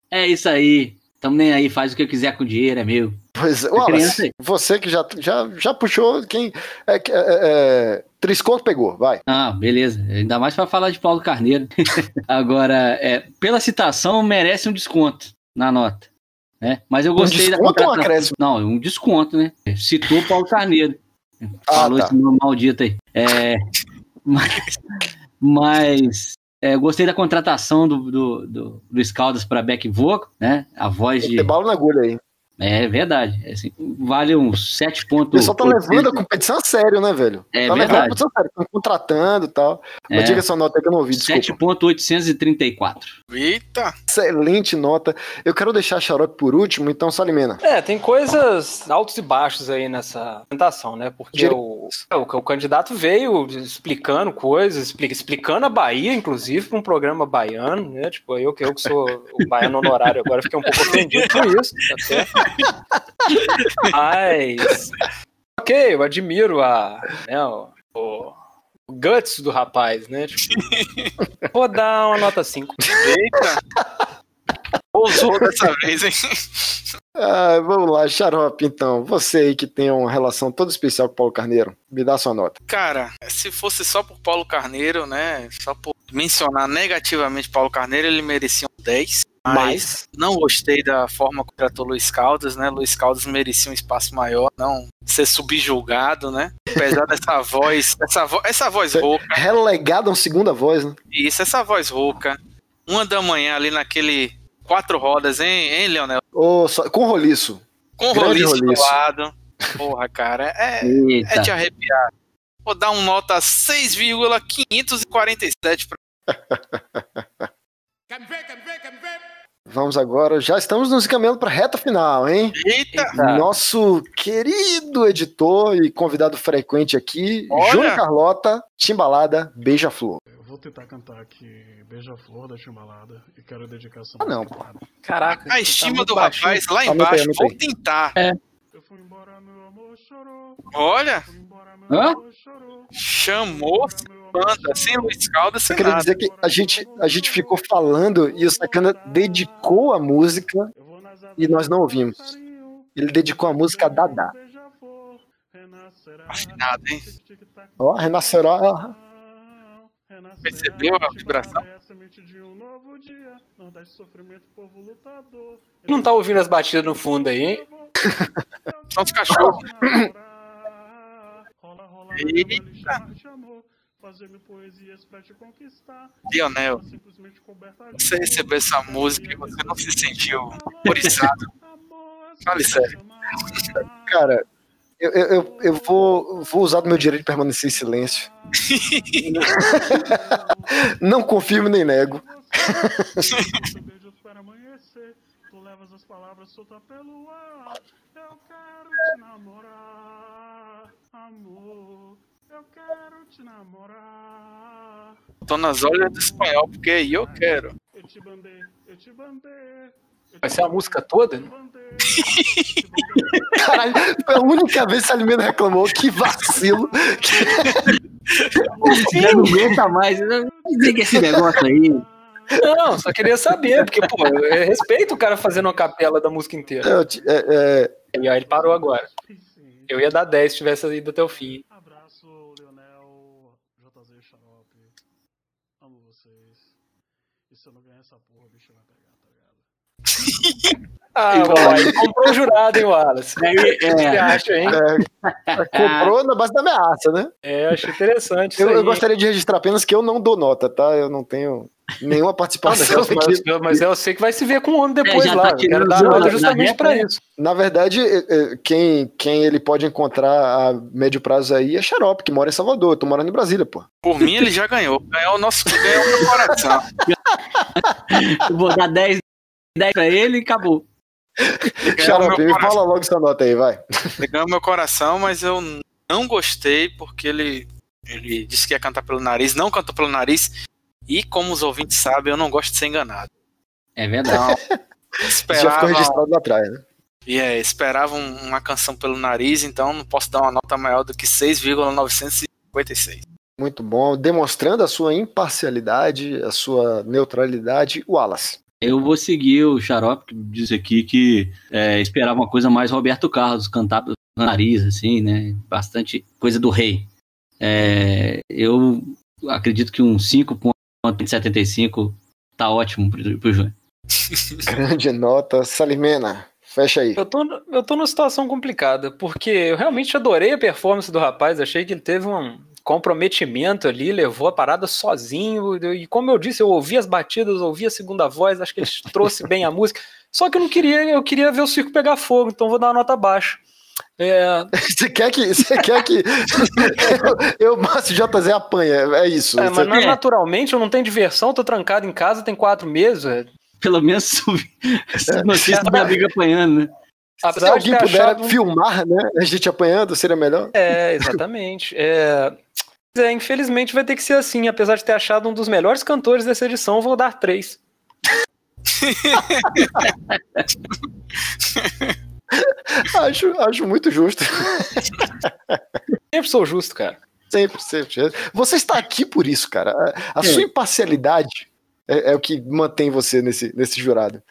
É isso aí. Tamo nem aí, faz o que eu quiser com o dinheiro, é meu. Pois é, criança Wallace, você que já, já, já puxou quem. É, é, é, Trisconto pegou, vai. Ah, beleza. Ainda mais pra falar de Paulo Carneiro. Agora, é, pela citação, merece um desconto na nota. Né? Mas eu gostei da desconto ou um acréscimo? Não, um desconto, né? Citou Paulo Carneiro. Ah, Falou tá. esse nome maldito aí. É, mas mas é, gostei da contratação do, do, do Luiz Caldas para back vocal, né? A voz de. Tem bala na agulha aí. É verdade. É assim, vale uns 7 O pontos. pessoal tá levando a competição a sério, né, velho? É tá levando a verdade. competição a sério, estão contratando e tal. Mas É. diga sua nota aí que eu não ouvi, desculpa. 7.834. Eita! Excelente nota. Eu quero deixar a Xarope por último, então Salimena. É, tem coisas altos e baixos aí nessa apresentação, né? Porque o, é, o, o candidato veio explicando coisas, explica- explicando a Bahia, inclusive, para um programa baiano, né? Tipo, eu que eu que sou o baiano honorário agora, fiquei um pouco ofendido com isso, tá certo? Mas. Ok, eu admiro a. Né, o, o- o guts do rapaz, né? Tipo, vou dar uma nota 5. Eita! Ousou dessa vez, hein? Ah, vamos lá, Xarope, então. Você aí que tem uma relação toda especial com o Paulo Carneiro, me dá sua nota. Cara, se fosse só por Paulo Carneiro, né? Só por mencionar negativamente Paulo Carneiro, ele merecia um 10. Mas Mas- não gostei da forma como tratou Luiz Caldas, né? Luiz Caldas merecia um espaço maior, não ser subjulgado, né? Apesar dessa voz, essa, vo essa voz rouca. Relegado a uma segunda voz, né? Isso, essa voz rouca. Uma da manhã ali naquele quatro rodas, hein, hein Leonel? Ô, só- com roliço. Com Grande roliço do roliço. lado. Porra, cara, é, Eita. é de arrepiar. Vou dar um nota 6,547 pra Vamos agora, já estamos nos encaminhando para reta final, hein? Eita! Nosso querido editor e convidado frequente aqui, Olha! Júnior Carlota, Timbalada, Beija-Flor. Eu vou tentar cantar aqui Beija-Flor da Timbalada e quero dedicar essa Ah, não, pô. Caraca. A estima muito do baixinho. rapaz lá embaixo. Vou tentar. É. Eu fui embora, meu amor chorou. Olha, Hã? chamou banda sem Luiz Caldas, Eu sem queria nada. dizer que a gente, a gente ficou falando e o Sacana dedicou a música Eu e nós não ouvimos. Ele dedicou a música a Dadá. Afinado, hein? Ó, renascerá. Renascerá. Percebeu a vibração? Não tá ouvindo as batidas no fundo aí, hein? São os cachorros. Rola, rola, Eita. chamou. Fazendo poesias pra te conquistar. Leonel, Simplesmente coberta de você recebeu essa música e você não se sentiu horrorizado. Fale sério. Cara, eu, eu, eu, eu vou, vou usar do meu direito de permanecer em silêncio. não confirmo nem nego. beijos para amanhecer. Tu levas as palavras soltas pelo ar. Eu quero te namorar, amor. Eu quero te namorar. Tô nas olhas do espanhol, porque aí eu quero. Eu te bandei, eu te bandei. Vai ser a música toda? né? Caralho, foi a única vez que a Alimento reclamou. Que vacilo. Já não aguenta mais. Não dizer que esse negócio aí. Não, só queria saber, porque, pô, eu respeito o cara fazendo uma capela da música inteira. Eu é, é, E aí ele parou agora. Eu ia dar 10 se tivesse ido até o fim. Abraço, Leonel, JZ Xarope. Amo vocês. E se eu não ganhar essa porra, o bicho vai pegar, tá? Ah, Wallace, ele comprou o jurado, hein, Wallace? Que você é, acha, hein? é, comprou na base da ameaça, né? É, achei interessante isso Eu, eu gostaria de registrar apenas que eu não dou nota, tá? Eu não tenho nenhuma participação eu, mas, aqui. eu- mas eu sei que vai se ver com o homem depois já lá. tá eu quero dar nota justamente reta, né? isso. Na verdade, é, é, quem, quem ele pode encontrar a médio prazo aí é Xarope, que mora em Salvador. Eu tô morando em Brasília, pô. Por mim, ele já ganhou. Ganhou o nosso ganhou o meu coração. eu vou dar 10, 10 pra ele e acabou. Xarope, fala logo sua nota aí, vai. Ganhou meu coração, mas eu não gostei porque ele, ele disse que ia cantar pelo nariz, não cantou pelo nariz. E como os ouvintes sabem, eu não gosto de ser enganado. É verdade. Então, Isso já ficou esperava, registrado lá atrás, né? e é, esperava um- uma canção pelo nariz, então não posso dar uma nota maior do que 6,956. Muito bom. Demonstrando a sua imparcialidade, a sua neutralidade, Wallace. Eu vou seguir o Xarope, que diz aqui que é, esperava uma coisa mais Roberto Carlos, cantar pelo nariz, assim, né? Bastante coisa do rei. É, eu acredito que um 5.75 tá ótimo pro, pro Júnior. Grande nota. Salimena, fecha aí. Eu tô, eu tô numa situação complicada, porque eu realmente adorei a performance do rapaz, achei que ele teve um comprometimento ali, levou a parada sozinho. E como eu disse, eu ouvi as batidas, ouvi a segunda voz, acho que ele trouxe bem a música. Só que eu não queria, eu queria ver o circo pegar fogo, então vou dar uma nota baixa. É, Você quer que. Você quer que. eu, eu Márcio JZ apanha, é isso. é, mas não- naturalmente eu não tenho diversão, tô trancado em casa, tem quatro meses. é. Pelo menos subi- essa notícia da amiga apanhando, né? Se Apesar de alguém ter puder achado um- filmar, né? A gente apanhando, seria melhor. É, exatamente. É, é, infelizmente vai ter que ser assim. Apesar de ter achado um dos melhores cantores dessa edição, vou dar três. acho, acho muito justo. Sempre sou justo, cara. Sempre, sempre. Você está aqui por isso, cara. A, a É. sua imparcialidade é, é o que mantém você nesse, nesse jurado.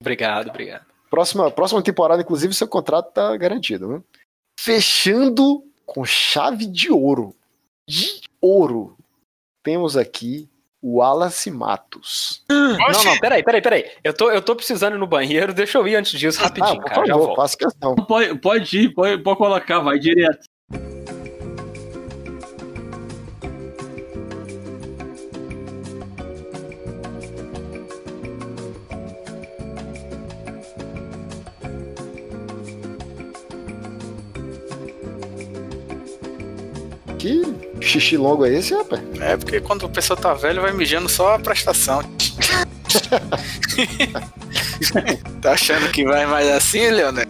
Obrigado, obrigado. Próxima, próxima temporada, inclusive, seu contrato tá garantido. Né? Fechando com chave de ouro. De ouro. Temos aqui o Wallace Matos. Não, não, peraí, peraí, peraí. Eu tô, eu tô precisando ir no banheiro, deixa eu ir antes disso rapidinho, Ah, por cara. Já favor, volto. faça questão. Pode, pode ir, pode, pode colocar, vai direto. Que xixi longo é esse, rapaz? É porque quando a pessoa tá velha, vai mijando só a prestação. tá achando que vai mais assim, Leonel?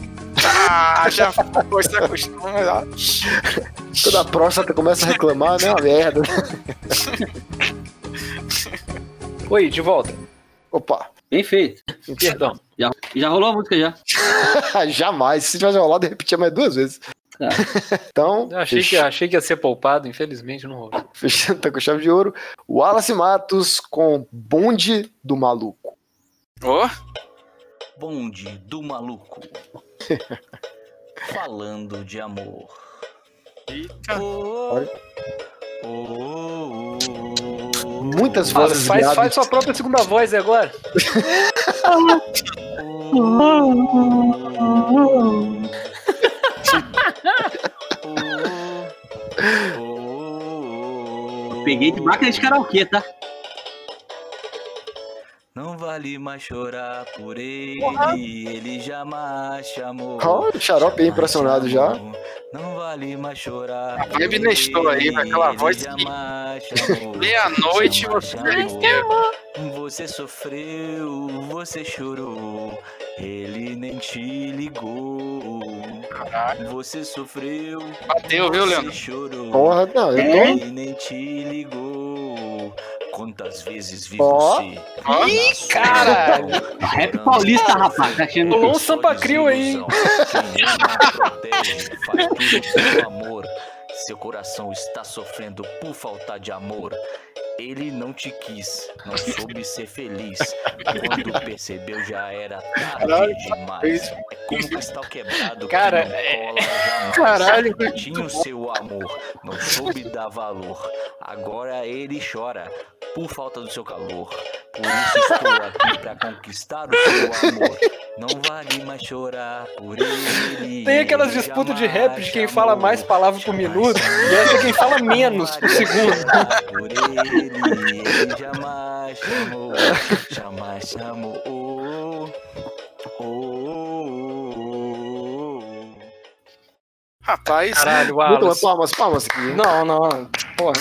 Ah, já foi, se acostuma. ó. Quando a próstata começa a reclamar, né? Uma merda. Oi, de volta. Opa. Bem feito. Perdão. Já, já rolou a música já. Jamais. Se tivesse rolado, eu repetia mais duas vezes. Então, Eu achei, que, fech- achei que ia ser poupado, infelizmente não rolou. fechando tá com chave de ouro. Wallace Matos com Bonde do Maluco. Ó, Bonde do maluco. Falando de amor. Olha. Muitas Faz, vozes faz, graves. faz sua própria segunda voz agora. Peguei de máquina de karaokê, tá? Não vale mais chorar por ele, ele jamais chamou. Ó, o xarope aí impressionado já. Não vale mais chorar. vibe Nestor aí, com aquela voz que meia-noite você Você sofreu, você chorou, ele nem te ligou. Você sofreu, Bateu, viu, você Leandro? chorou, Porra, não, eu tô- ele nem te ligou. Quantas vezes vi Ó. você? Ih, caralho. Rap paulista, rapaz. Tá achando Pulou um Sampa Crio aí. Faz tudo amor. Seu coração está sofrendo por falta de amor. Ele não te quis, não soube ser feliz. Quando percebeu já era tarde demais. É como um cristal quebrado Cara, que não cola jamais. caralho, Tinha o seu amor, não soube dar valor. Agora ele chora por falta do seu calor. Por isso estou aqui pra conquistar o seu amor. Não vale mais chorar por ele. Tem aquelas disputas de rap de quem fala mais palavras por minuto e essa é quem fala menos por segundo. Por ele, ele jamais chamou, jamais chamou. Oh, oh, oh. Rapaz, Caralho, Muito Wallace. palmas, palmas aqui. Não, não. Porra.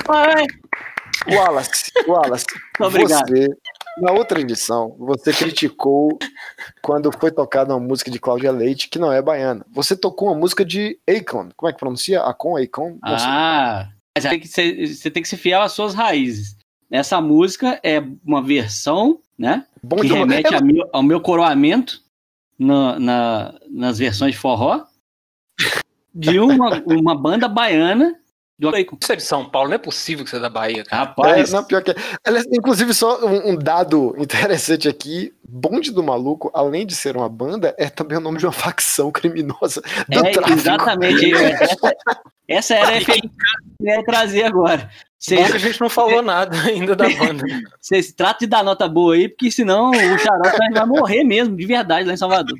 Wallace, Wallace, Obrigado. você, na outra edição, você criticou quando foi tocada uma música de Cláudia Leite que não é baiana. Você tocou uma música de Akon. Como é que pronuncia? Akon, Akon? Ah, mas tem que ser- você tem que ser fiel às suas raízes. Essa música é uma versão, né? Bom que remete é- a meu- ao meu coroamento na- na- nas versões de forró de uma, uma banda baiana do Bacon. Você é de São Paulo, não é possível que você é da Bahia, cara. Rapaz, É, não, pior que. Aliás, inclusive, só um, um dado interessante aqui: Bonde do Maluco, além de ser uma banda, é também o nome de uma facção criminosa do é, tráfico. exatamente. Essa, essa era a que eu ia trazer agora. Bom que a gente não falou nada ainda da banda. Vocês tratam de dar nota boa aí, porque senão o vai- vai morrer mesmo, de verdade, lá em Salvador.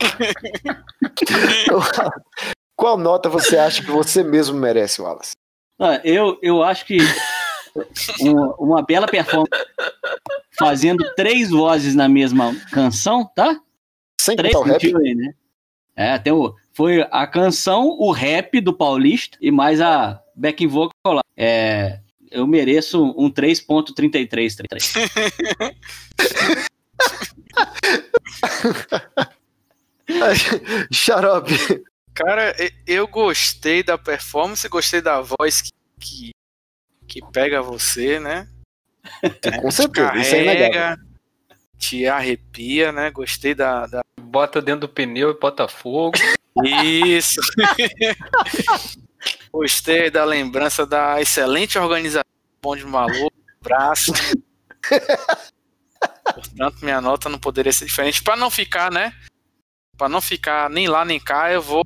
Qual nota você acha que você mesmo merece, Wallace? Ah, Eu, eu acho que uma, uma bela performance fazendo três vozes na mesma canção, tá? Sem três contar o rap. aí, né? É, tem o, foi a canção, o rap do Paulista e mais a backing vocal lá. É, eu mereço um 3.3333. Xarope. Cara, eu gostei da performance, gostei da voz que, que, que pega você, né? Com Te certeza, isso é carrega, te arrepia, né? Gostei da, da- Bota dentro do pneu e bota fogo. Isso. Gostei da lembrança da excelente organização do Bonde Maluco, braço. Portanto, minha nota não poderia ser diferente. Para não ficar, né? Para não ficar nem lá nem cá, eu vou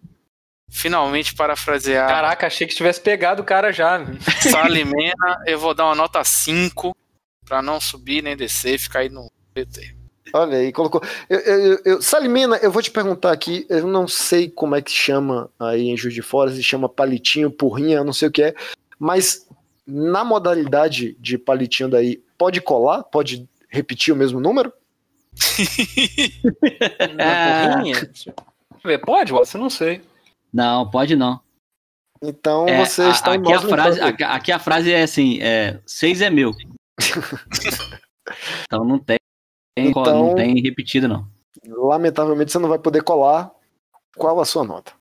finalmente parafrasear Caraca, achei que tivesse pegado o cara já. Salimena. Eu vou dar uma nota 5 para não subir nem descer, ficar aí no PT. Olha aí, colocou. Eu, eu, eu- Salimena, eu vou te perguntar aqui, eu não sei como é que chama aí em Juiz de Fora, se chama palitinho, porrinha, não sei o que é, mas na modalidade de palitinho daí, pode colar? Pode repetir o mesmo número? Na porrinha? Pode, Watson? Não sei. Não, pode não. Então É, você a- está em aqui, a modo frase, aqui, aqui a frase é assim: é, seis é meu. então não tem, Então- não tem repetido, não. Lamentavelmente você não vai poder colar. Qual a sua nota?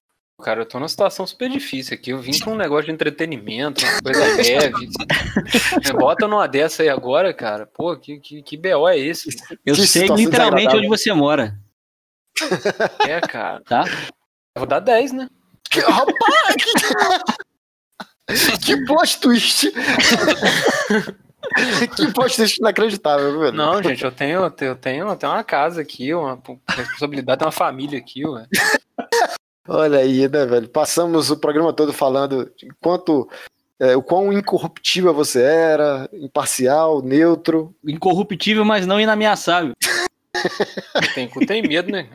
Cara, eu tô numa situação super difícil aqui. Eu vim com um negócio de entretenimento, uma coisa leve. Bota numa dessa aí agora, cara. Pô, que, que, que BO é esse? Eu Que sei literalmente onde você mora, É, cara. tá? Eu vou dar 10, né? Que, rapaz! Que, que plot twist! que plot twist inacreditável, velho. Não, gente, eu tenho, eu tenho, eu tenho, eu tenho uma casa aqui, uma responsabilidade, uma família aqui, ué. Olha aí, né, velho? Passamos o programa todo falando de quanto. é, o quão incorruptível você era, imparcial, neutro. Incorruptível, mas não inameaçável. Tem tem medo, né?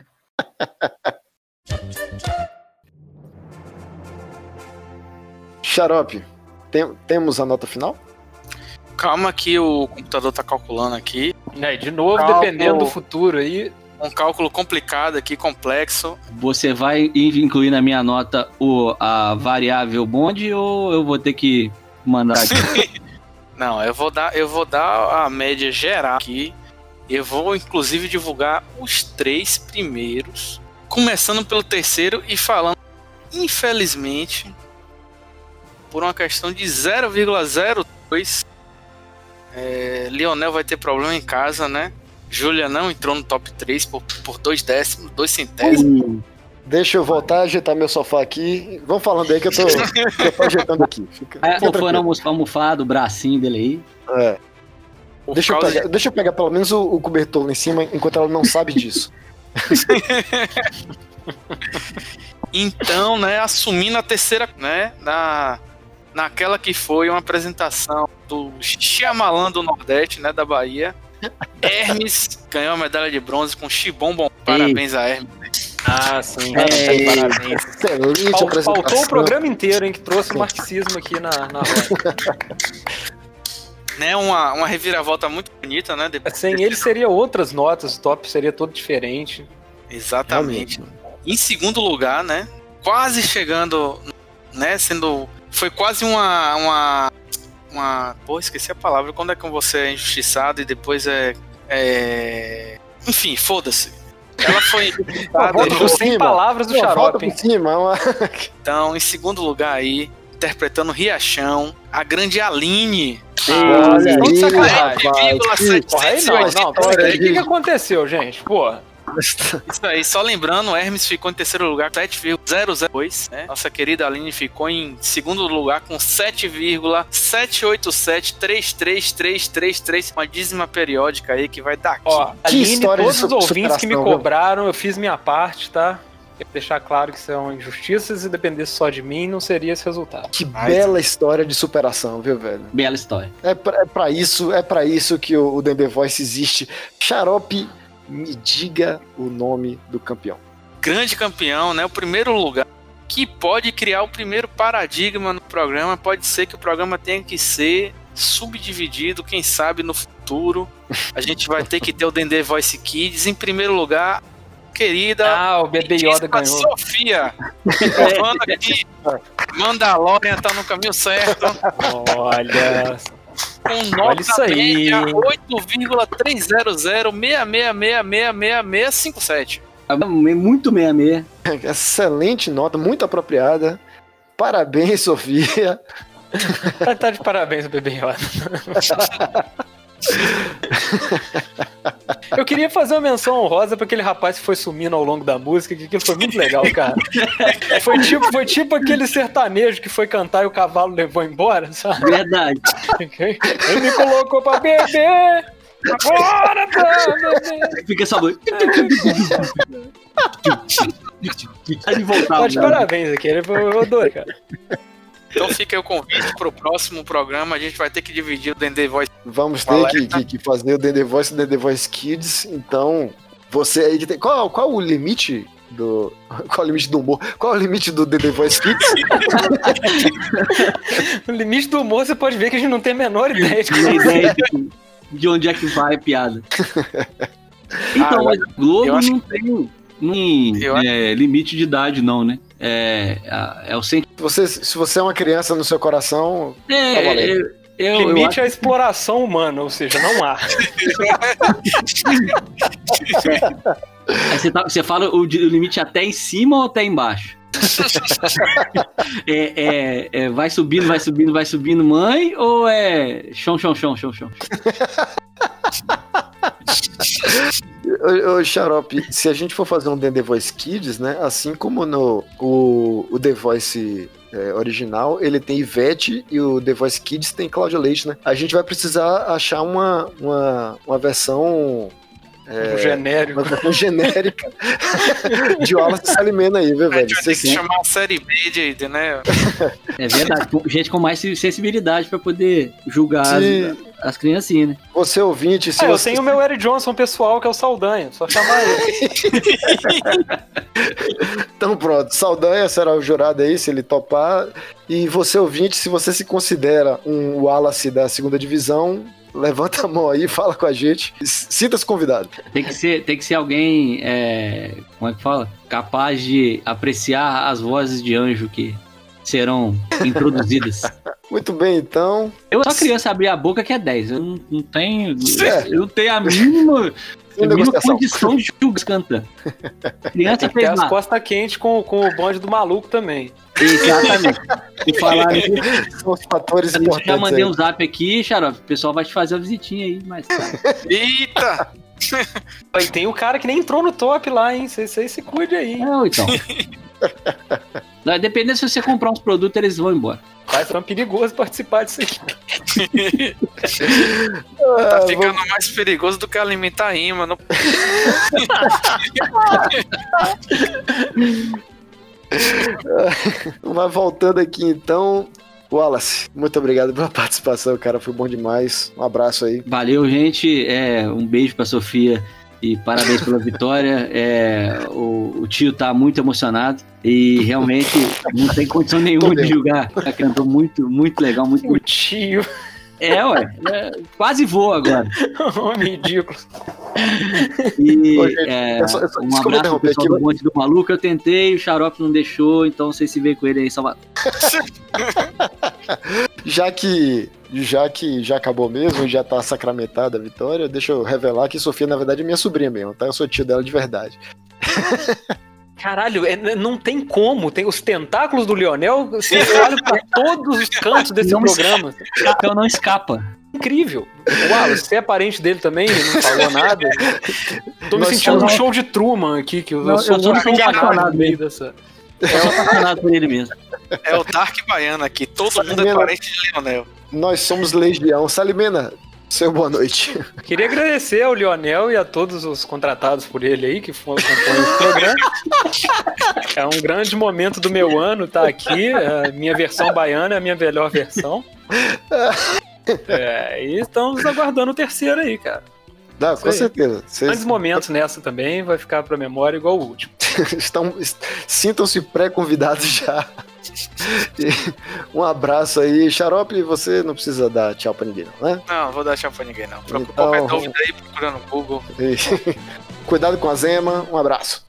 Xarope, tem- temos a nota final? Calma que o computador tá calculando aqui. E aí, de novo, Cálculo. dependendo do futuro aí. Um cálculo complicado aqui, complexo. Você vai incluir na minha nota o, a variável bonde ou eu vou ter que mandar aqui? Não, eu vou dar, eu vou dar a média geral aqui. Eu vou inclusive divulgar os três primeiros, começando pelo terceiro e falando, infelizmente, por uma questão de 0,02, é, Lionel vai ter problema em casa, né? Júlia não entrou no top 3 por, por dois décimos, dois centésimos. Deixa eu voltar, ajeitar meu sofá aqui. Vamos falando aí que eu tô, que eu tô ajeitando aqui. Fica, É, fica tranquilo. almofado, o bracinho dele aí. É. Deixa eu, pegar, deixa eu pegar pelo menos o, o cobertor lá em cima, enquanto ela não sabe disso. Então, né, assumindo a terceira, né, na, naquela que foi uma apresentação do Xiamalã do Nordeste, né, da Bahia. Hermes ganhou a medalha de bronze com Xibom Parabéns a Hermes. Ah, sim. Ei, Parabéns. Excelente Fal- apresentação. Faltou o programa inteiro, hein, que trouxe o marxismo aqui na, na roda. Né, uma, uma reviravolta muito bonita, né? Depois, Sem ele seria outras notas, o top seria todo diferente. exatamente. Em segundo lugar, né, quase chegando, né, sendo... Foi quase uma... uma uma. Pô, esqueci a palavra. Quando é que você é injustiçado e depois é. é... Enfim, foda-se. Ela foi injustiçada. Volta por sem cima. palavras do Pô, Volta xarope. por cima. é uma- Então, em segundo lugar aí, interpretando Riachão, a grande Aline. Olha Estão de aí, sacanagem. rapaz. que- Porra, aí não, não. Olha peraí, O que, aí. que aconteceu, gente? Pô, Isso aí, só lembrando, Hermes ficou em terceiro lugar com 7,002, né? Nossa querida Aline ficou em segundo lugar com 7,78733333, uma dízima periódica aí que vai dar aqui. ó, Que Aline, história de todos os ouvintes que me superação, viu? cobraram, eu fiz minha parte, tá? Deixar claro que são injustiças, se dependesse só de mim, não seria esse resultado. Que bela história de superação, viu, velho? Bela história. É pra, é pra isso, é para isso que o, o The Voice existe. Xarope, me diga o nome do campeão. grande campeão, né? O primeiro lugar que pode criar o primeiro paradigma no programa. Pode ser que o programa tenha que ser subdividido, quem sabe no futuro. A gente vai ter que ter o Dendê Voice Kids. Em primeiro lugar, querida. Ah, o bebê Yoda ganhou. Sofia. Provando aqui. Mandalorian tá no caminho certo. Olha. Com nota Olha isso aí. média 8,30066666657. Muito 66. Excelente nota, muito apropriada. Parabéns, Sofia. Tá, tá de parabéns, bebê Yoda. Eu queria fazer uma menção honrosa pra aquele rapaz que foi sumindo ao longo da música, que aquilo foi muito legal, cara. Foi tipo, foi tipo aquele sertanejo que foi cantar e o cavalo levou embora, sabe? Verdade. Ele me colocou pra beber. Agora pra beber. Fica essa. Aí voltar. Tá de parabéns aqui, ele foi- eu adorei, cara. Então fica aí o convite pro próximo programa. A gente vai ter que dividir o Dendê Voice. Vamos ter Alerta. que, que- que fazer o The Voice e o The Voice Kids. Então, você aí que tem. Qual, qual o limite do. Qual o limite do humor? Qual o limite do The Voice Kids? No limite do humor, você pode ver que a gente não tem a menor ideia de ideia é. de, de onde é que vai a piada. Então, Ah, mas Globo não tem, não acho- é, limite de idade, não, né? É, é o sentimento. Se você, se você é uma criança no seu coração. É, tá valendo. eu, eu, eu Limite acho- é a exploração humana, ou seja, não há. Você, tá- você fala o, o limite até em cima ou até embaixo? é, é- é, vai subindo, vai subindo, vai subindo, mãe? Ou é chão, chão, chão, chão, chão? Ô, Xarope, se a gente for fazer um The Voice Kids, né? Assim como no o, o The Voice é, original, ele tem Ivete e o The Voice Kids tem Cláudia Leite, né? A gente vai precisar achar uma, uma, uma versão. Um genérico. Uma versão genérica de Wallace Salimena aí, viu, velho? Vocês que chamar a série B de, né? É verdade, gente com mais sensibilidade pra poder julgar Sim. as, as criancinhas, né? Você ouvinte, se Ah, eu você... tenho o meu Eric Johnson pessoal, que é o Saldanha. Só chamar ele. Então pronto, Saldanha será o jurado aí, se ele topar. E você ouvinte, se você se considera um Wallace da segunda divisão, levanta a mão aí, fala com a gente. Sinta-se convidado. Tem que ser, tem que ser alguém, é, como é que fala? Capaz de apreciar as vozes de anjo que serão introduzidas. Muito bem, então. Eu só criança abrir a boca que é 10. Eu não, não tenho. É. Eu não tenho a mínima, a mínima negociação. condição de julgar cantando. Criança Tem que ter fez as costas quentes com, com o bonde do maluco também. Exatamente. E falar São os fatores Eu importantes. já mandei aí. um zap aqui, Xarope. O pessoal vai te fazer uma visitinha aí, mas. Eita! E tem o cara que nem entrou no top lá, hein? Você você se cuide aí. Não, então. Dependendo se você comprar uns produtos, eles vão embora. Vai ficar perigoso participar disso aqui. Tá Ah, ficando mais perigoso do que alimentar rima. Não... Mas voltando aqui então, Wallace, muito obrigado pela participação, cara. Foi bom demais. Um abraço aí. Valeu, gente. É, um beijo pra Sofia e parabéns pela vitória. É, o, o tio tá muito emocionado e realmente não tem condição nenhuma de julgar. Ela cantou muito, muito legal, muito O tio. É, ué. é, quase vou agora. Homem ridículo. E Ô, gente, é, eu só- eu só- um abraço pro pessoal aqui, do Monte do Maluco. Eu tentei, o Xarope não deixou, então vocês se veem com ele aí Salvador. Já que já que já acabou mesmo, já tá sacramentada a vitória, deixa eu revelar que Sofia, na verdade, é minha sobrinha mesmo, tá? Eu sou tio dela de verdade. Caralho, é- não tem como. Tem os tentáculos do Lionel se espalham pra todos os cantos desse Não programa. Então não escapa. Incrível. Uau, você é parente dele também? Ele não falou nada. Tô me Nós sentindo somos- um show de Truman aqui, que eu, Não, sou eu sou muito no meio mesmo. dessa. Eu sou apaixonado por ele mesmo. É o Dark Baiano aqui. Todo mundo é Salimena. parente de Leonel. Nós somos Legião. Salimena, seu boa noite. Queria agradecer ao Lionel e a todos os contratados por ele aí que foram compõem esse programa. É um grande momento do meu ano estar aqui. A minha versão baiana é a minha melhor versão. É, e estamos aguardando o terceiro aí, cara. Não, com aí. certeza. Vocês- Grandes momentos nessa também, vai ficar pra memória igual o último. estão, est- sintam-se pré-convidados já. Um abraço aí. Xarope, você não precisa dar tchau pra ninguém, não, né? Não, vou dar tchau pra ninguém, não. Então, qualquer dúvida aí, procura no Google. Cuidado com a Zema. Um abraço.